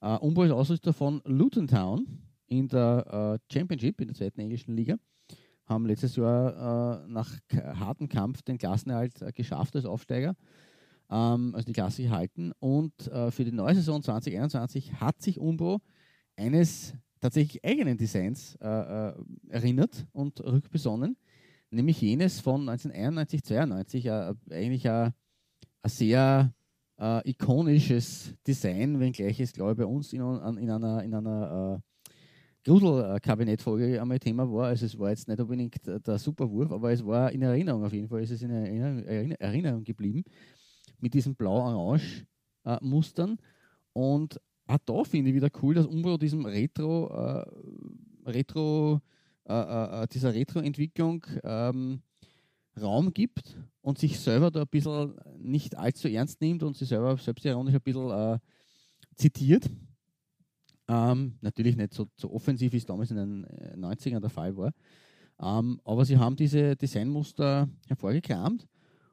Äh, Umbo ist Ausrüster von Luton Town in der äh, Championship, in der zweiten englischen Liga. Haben letztes Jahr äh, nach hartem Kampf den Klassenerhalt äh, geschafft als Aufsteiger, ähm, also die Klasse gehalten. Und äh, für die neue Saison 2021 hat sich Umbro eines tatsächlich eigenen Designs äh, äh, erinnert und rückbesonnen, nämlich jenes von 1991, 92, äh, eigentlich ein, sehr äh, ikonisches Design, wenngleich es, glaube ich, bei uns in, in einer, in einer äh, Grusel-Kabinettfolge einmal Thema war. Also es war jetzt nicht unbedingt der- Superwurf, aber es war in Erinnerung auf jeden Fall, ist es in Erinnerung, Erinner- Erinnerung geblieben mit diesen blau-orange-Mustern. Und auch da finde ich wieder cool, dass Umbro diesem Retro, äh, Retro, äh, äh, äh, dieser Retro-Entwicklung ähm, Raum gibt und sich selber da ein bisschen nicht allzu ernst nimmt und sich selber selbstironisch ein bisschen äh, zitiert. Ähm, natürlich nicht so, so offensiv, wie es damals in den äh, 90ern der Fall war. Ähm, aber sie haben diese Designmuster hervorgekramt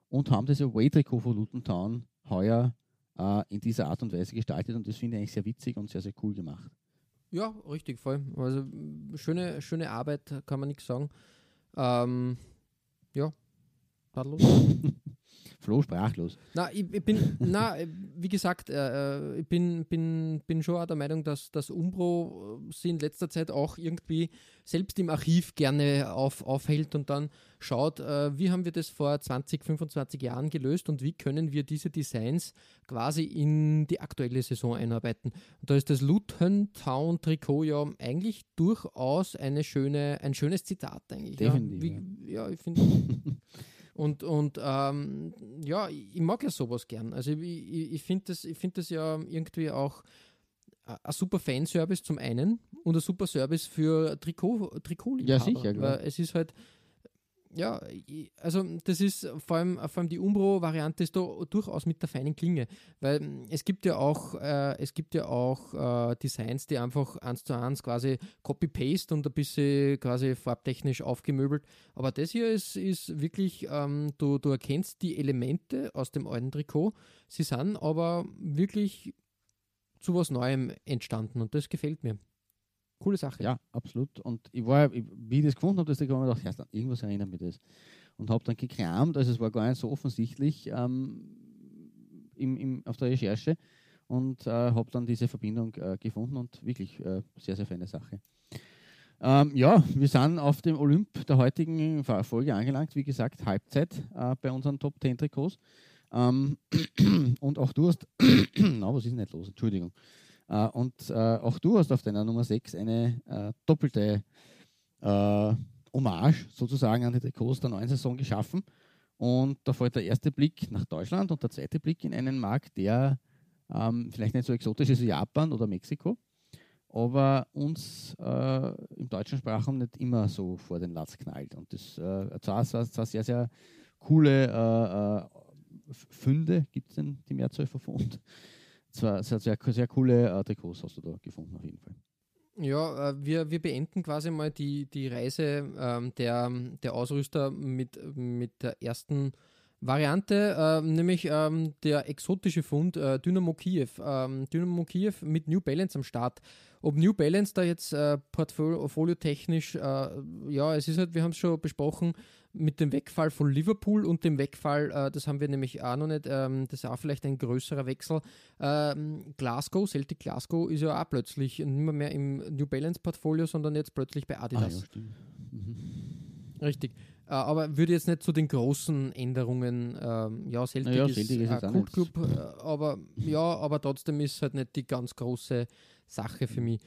und haben das Away-Trikot von Luton Town heuer äh, in dieser Art und Weise gestaltet und das finde ich eigentlich sehr witzig und sehr, sehr cool gemacht. Ja, richtig, voll. Also schöne, schöne Arbeit, kann man nichts sagen. Ähm, ja, tadellos. Flo sprachlos. Na, ich, ich bin, na, wie gesagt, äh, äh, ich bin, bin, bin schon auch der Meinung, dass das Umbro äh, sie in letzter Zeit auch irgendwie selbst im Archiv gerne auf, aufhält und dann schaut, äh, wie haben wir das vor 20, 25 Jahren gelöst und wie können wir diese Designs quasi in die aktuelle Saison einarbeiten. Und da ist das Luton Town Trikot ja eigentlich durchaus eine schöne, ein schönes Zitat eigentlich. Definitiv, Ja, wie, ja ich finde. Und, und ähm, ja, ich mag ja sowas gern. Also ich, ich, ich finde das, ich find das ja irgendwie auch ein super Fanservice zum einen und ein super Service für Trikot, Trikotliebhaber. Ja, sicher, klar. Weil es ist halt, ja, also das ist vor allem, vor allem die Umbro-Variante ist da durchaus mit der feinen Klinge, weil mm, es gibt ja auch, äh, es gibt ja auch äh, Designs, die einfach eins zu eins quasi Copy-Paste und ein bisschen quasi farbtechnisch aufgemöbelt, aber das hier ist, ist wirklich, ähm, du, du erkennst die Elemente aus dem alten Trikot, sie sind aber wirklich zu was Neuem entstanden und das gefällt mir. Coole Sache. Ja, absolut. Und ich war, wie ich das gefunden habe, dass ich mir gedacht, irgendwas erinnert mich das. Und habe dann gekramt, also es war gar nicht so offensichtlich ähm, im, im, auf der Recherche und äh, habe dann diese Verbindung äh, gefunden und wirklich äh, sehr, sehr feine Sache. Ähm, ja, wir sind auf dem Olymp der heutigen Folge angelangt. Wie gesagt, Halbzeit äh, bei unseren Top 10 Trikots. Ähm, und auch du hast, na, was ist denn nicht los? Entschuldigung. Äh, und äh, auch du hast auf deiner Nummer 6 eine äh, doppelte Hommage sozusagen an die Trikots der neuen Saison geschaffen. Und da fällt der erste Blick nach Deutschland und der zweite Blick in einen Markt, der ähm, vielleicht nicht so exotisch ist wie Japan oder Mexiko, aber uns äh, im deutschen Sprachraum nicht immer so vor den Latz knallt. Und das äh, zwar, zwar, sehr, sehr coole äh, Funde, gibt es denn die Mehrzahl von Fund? Zwar sehr, sehr, sehr coole äh, Trikots hast du da gefunden, auf jeden Fall. Ja, äh, wir, wir beenden quasi mal die, die Reise ähm, der, der Ausrüster mit, mit der ersten Variante, ähm, nämlich ähm, der exotische Fund äh, Dynamo Kiew. Ähm, Dynamo Kiew mit New Balance am Start. Ob New Balance da jetzt äh, portfoliotechnisch, äh, ja, es ist halt, wir haben es schon besprochen, mit dem Wegfall von Liverpool und dem Wegfall, äh, das haben wir nämlich auch noch nicht, ähm, das ist auch vielleicht ein größerer Wechsel. Ähm, Glasgow, Celtic Glasgow ist ja auch plötzlich nicht mehr, im New Balance Portfolio, sondern jetzt plötzlich bei Adidas. Ah, stimmt. Mhm. Richtig. Äh, aber würde jetzt nicht zu den großen Änderungen, ähm, ja, Celtic Naja, ist, Celtic ist auch Kultclub, äh, aber ja, aber trotzdem ist halt nicht die ganz große Sache für mich.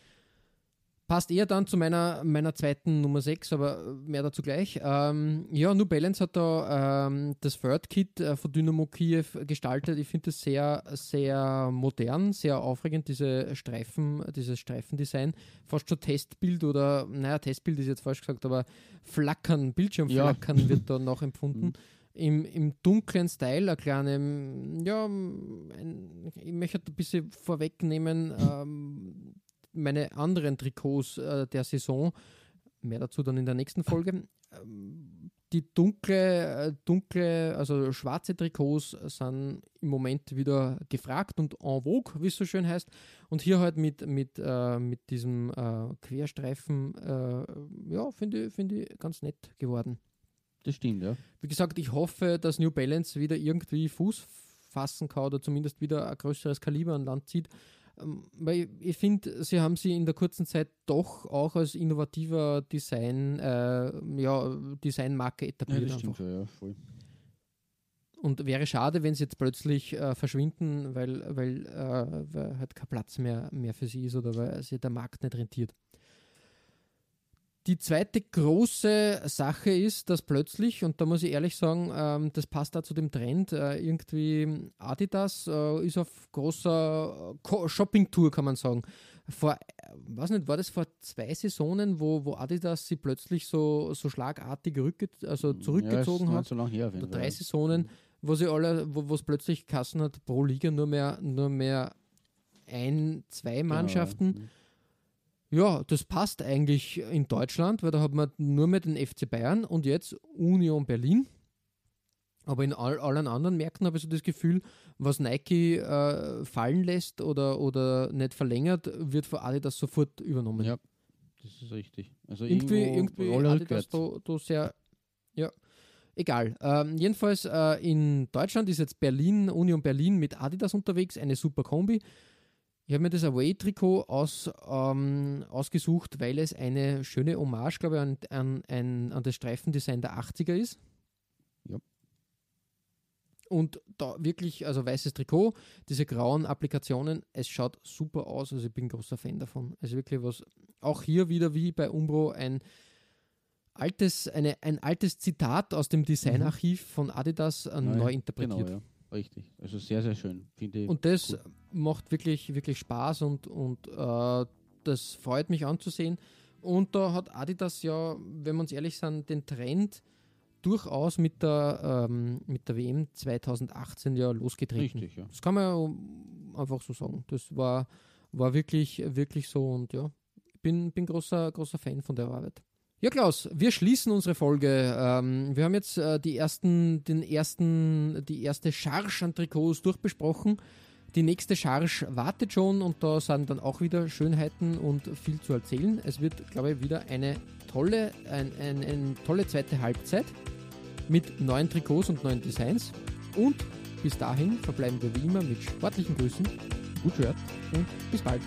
Passt eher dann zu meiner, meiner zweiten Nummer 6, aber mehr dazu gleich. Ähm, ja, New Balance hat da ähm, das Third Kit äh, von Dynamo Kiew gestaltet. Ich finde das sehr, sehr modern, sehr aufregend, diese Streifen, dieses Streifendesign. Fast schon Testbild oder, naja, Testbild ist jetzt falsch gesagt, aber Flackern, Bildschirmflackern ja. wird da noch empfunden. Mhm. Im, Im dunklen Style, ein kleiner, ja, ein, ich möchte ein bisschen vorwegnehmen, ähm, meine anderen Trikots äh, der Saison. Mehr dazu dann in der nächsten Folge. Ähm, die dunkle, äh, dunkle, also schwarze Trikots sind im Moment wieder gefragt und en vogue, wie es so schön heißt. Und hier halt mit, mit, äh, mit diesem äh, Querstreifen, äh, ja, finde ich, find ich ganz nett geworden. Das stimmt, ja. Wie gesagt, ich hoffe, dass New Balance wieder irgendwie Fuß fassen kann oder zumindest wieder ein größeres Kaliber an Land zieht weil ich finde, sie haben sie in der kurzen Zeit doch auch als innovativer Design, äh, ja, Designmarke etabliert. Ja, das stimmt, ja, voll. Und wäre schade, wenn sie jetzt plötzlich äh, verschwinden, weil, weil, äh, weil halt kein Platz mehr, mehr für sie ist oder weil sie der Markt nicht rentiert. Die zweite große Sache ist, dass plötzlich, und da muss ich ehrlich sagen, ähm, das passt da zu dem Trend, äh, irgendwie Adidas äh, ist auf großer äh, Shopping-Tour, kann man sagen. Vor, weiß nicht, war das vor zwei Saisonen, wo, wo Adidas sie plötzlich so, so schlagartig rückge also zurückgezogen ja, hat? So lange her, Oder drei Saisonen, wo sie alle, wo es plötzlich Kassen hat, pro Liga nur mehr, nur mehr ein, zwei genau, Mannschaften. Genau, ja. Das passt eigentlich in Deutschland, weil da hat man nur mehr den FC Bayern und jetzt Union Berlin. Aber in all, allen anderen Märkten habe ich so das Gefühl, was Nike äh, fallen lässt oder, oder nicht verlängert, wird von Adidas sofort übernommen. Ja, das ist richtig. Also irgendwie, irgendwie Adidas da, da sehr, ja, egal. Ähm, jedenfalls äh, in Deutschland ist jetzt Berlin, Union Berlin mit Adidas unterwegs, eine super Kombi. Ich habe mir das Away-Trikot aus, ähm, ausgesucht, weil es eine schöne Hommage, glaube ich, an, an, an, an das Streifendesign der 80er ist. Ja. Und da wirklich, also weißes Trikot, diese grauen Applikationen, es schaut super aus. Also ich bin großer Fan davon. Also wirklich was, auch hier wieder wie bei Umbro ein altes, eine, ein altes Zitat aus dem Designarchiv mhm. von Adidas äh, neu interpretiert. Genau, ja. Richtig, also sehr, sehr schön, finde ich. Und das cool. macht wirklich, wirklich Spaß und, und äh, das freut mich anzusehen. Und da hat Adidas ja, wenn wir uns ehrlich sind, den Trend durchaus mit der, ähm, mit der WM 2018 ja losgetreten. Richtig, ja. Das kann man ja einfach so sagen. Das war, war wirklich, wirklich so und ja, ich bin, bin großer, großer Fan von der Arbeit. Ja, Klaus, wir schließen unsere Folge. Ähm, wir haben jetzt äh, die ersten, den ersten, die erste Charge an Trikots durchbesprochen. Die nächste Charge wartet schon und da sind dann auch wieder Schönheiten und viel zu erzählen. Es wird, glaube ich, wieder eine tolle, ein, ein, eine tolle zweite Halbzeit mit neuen Trikots und neuen Designs. Und bis dahin verbleiben wir wie immer mit sportlichen Grüßen. Gut gehört und bis bald.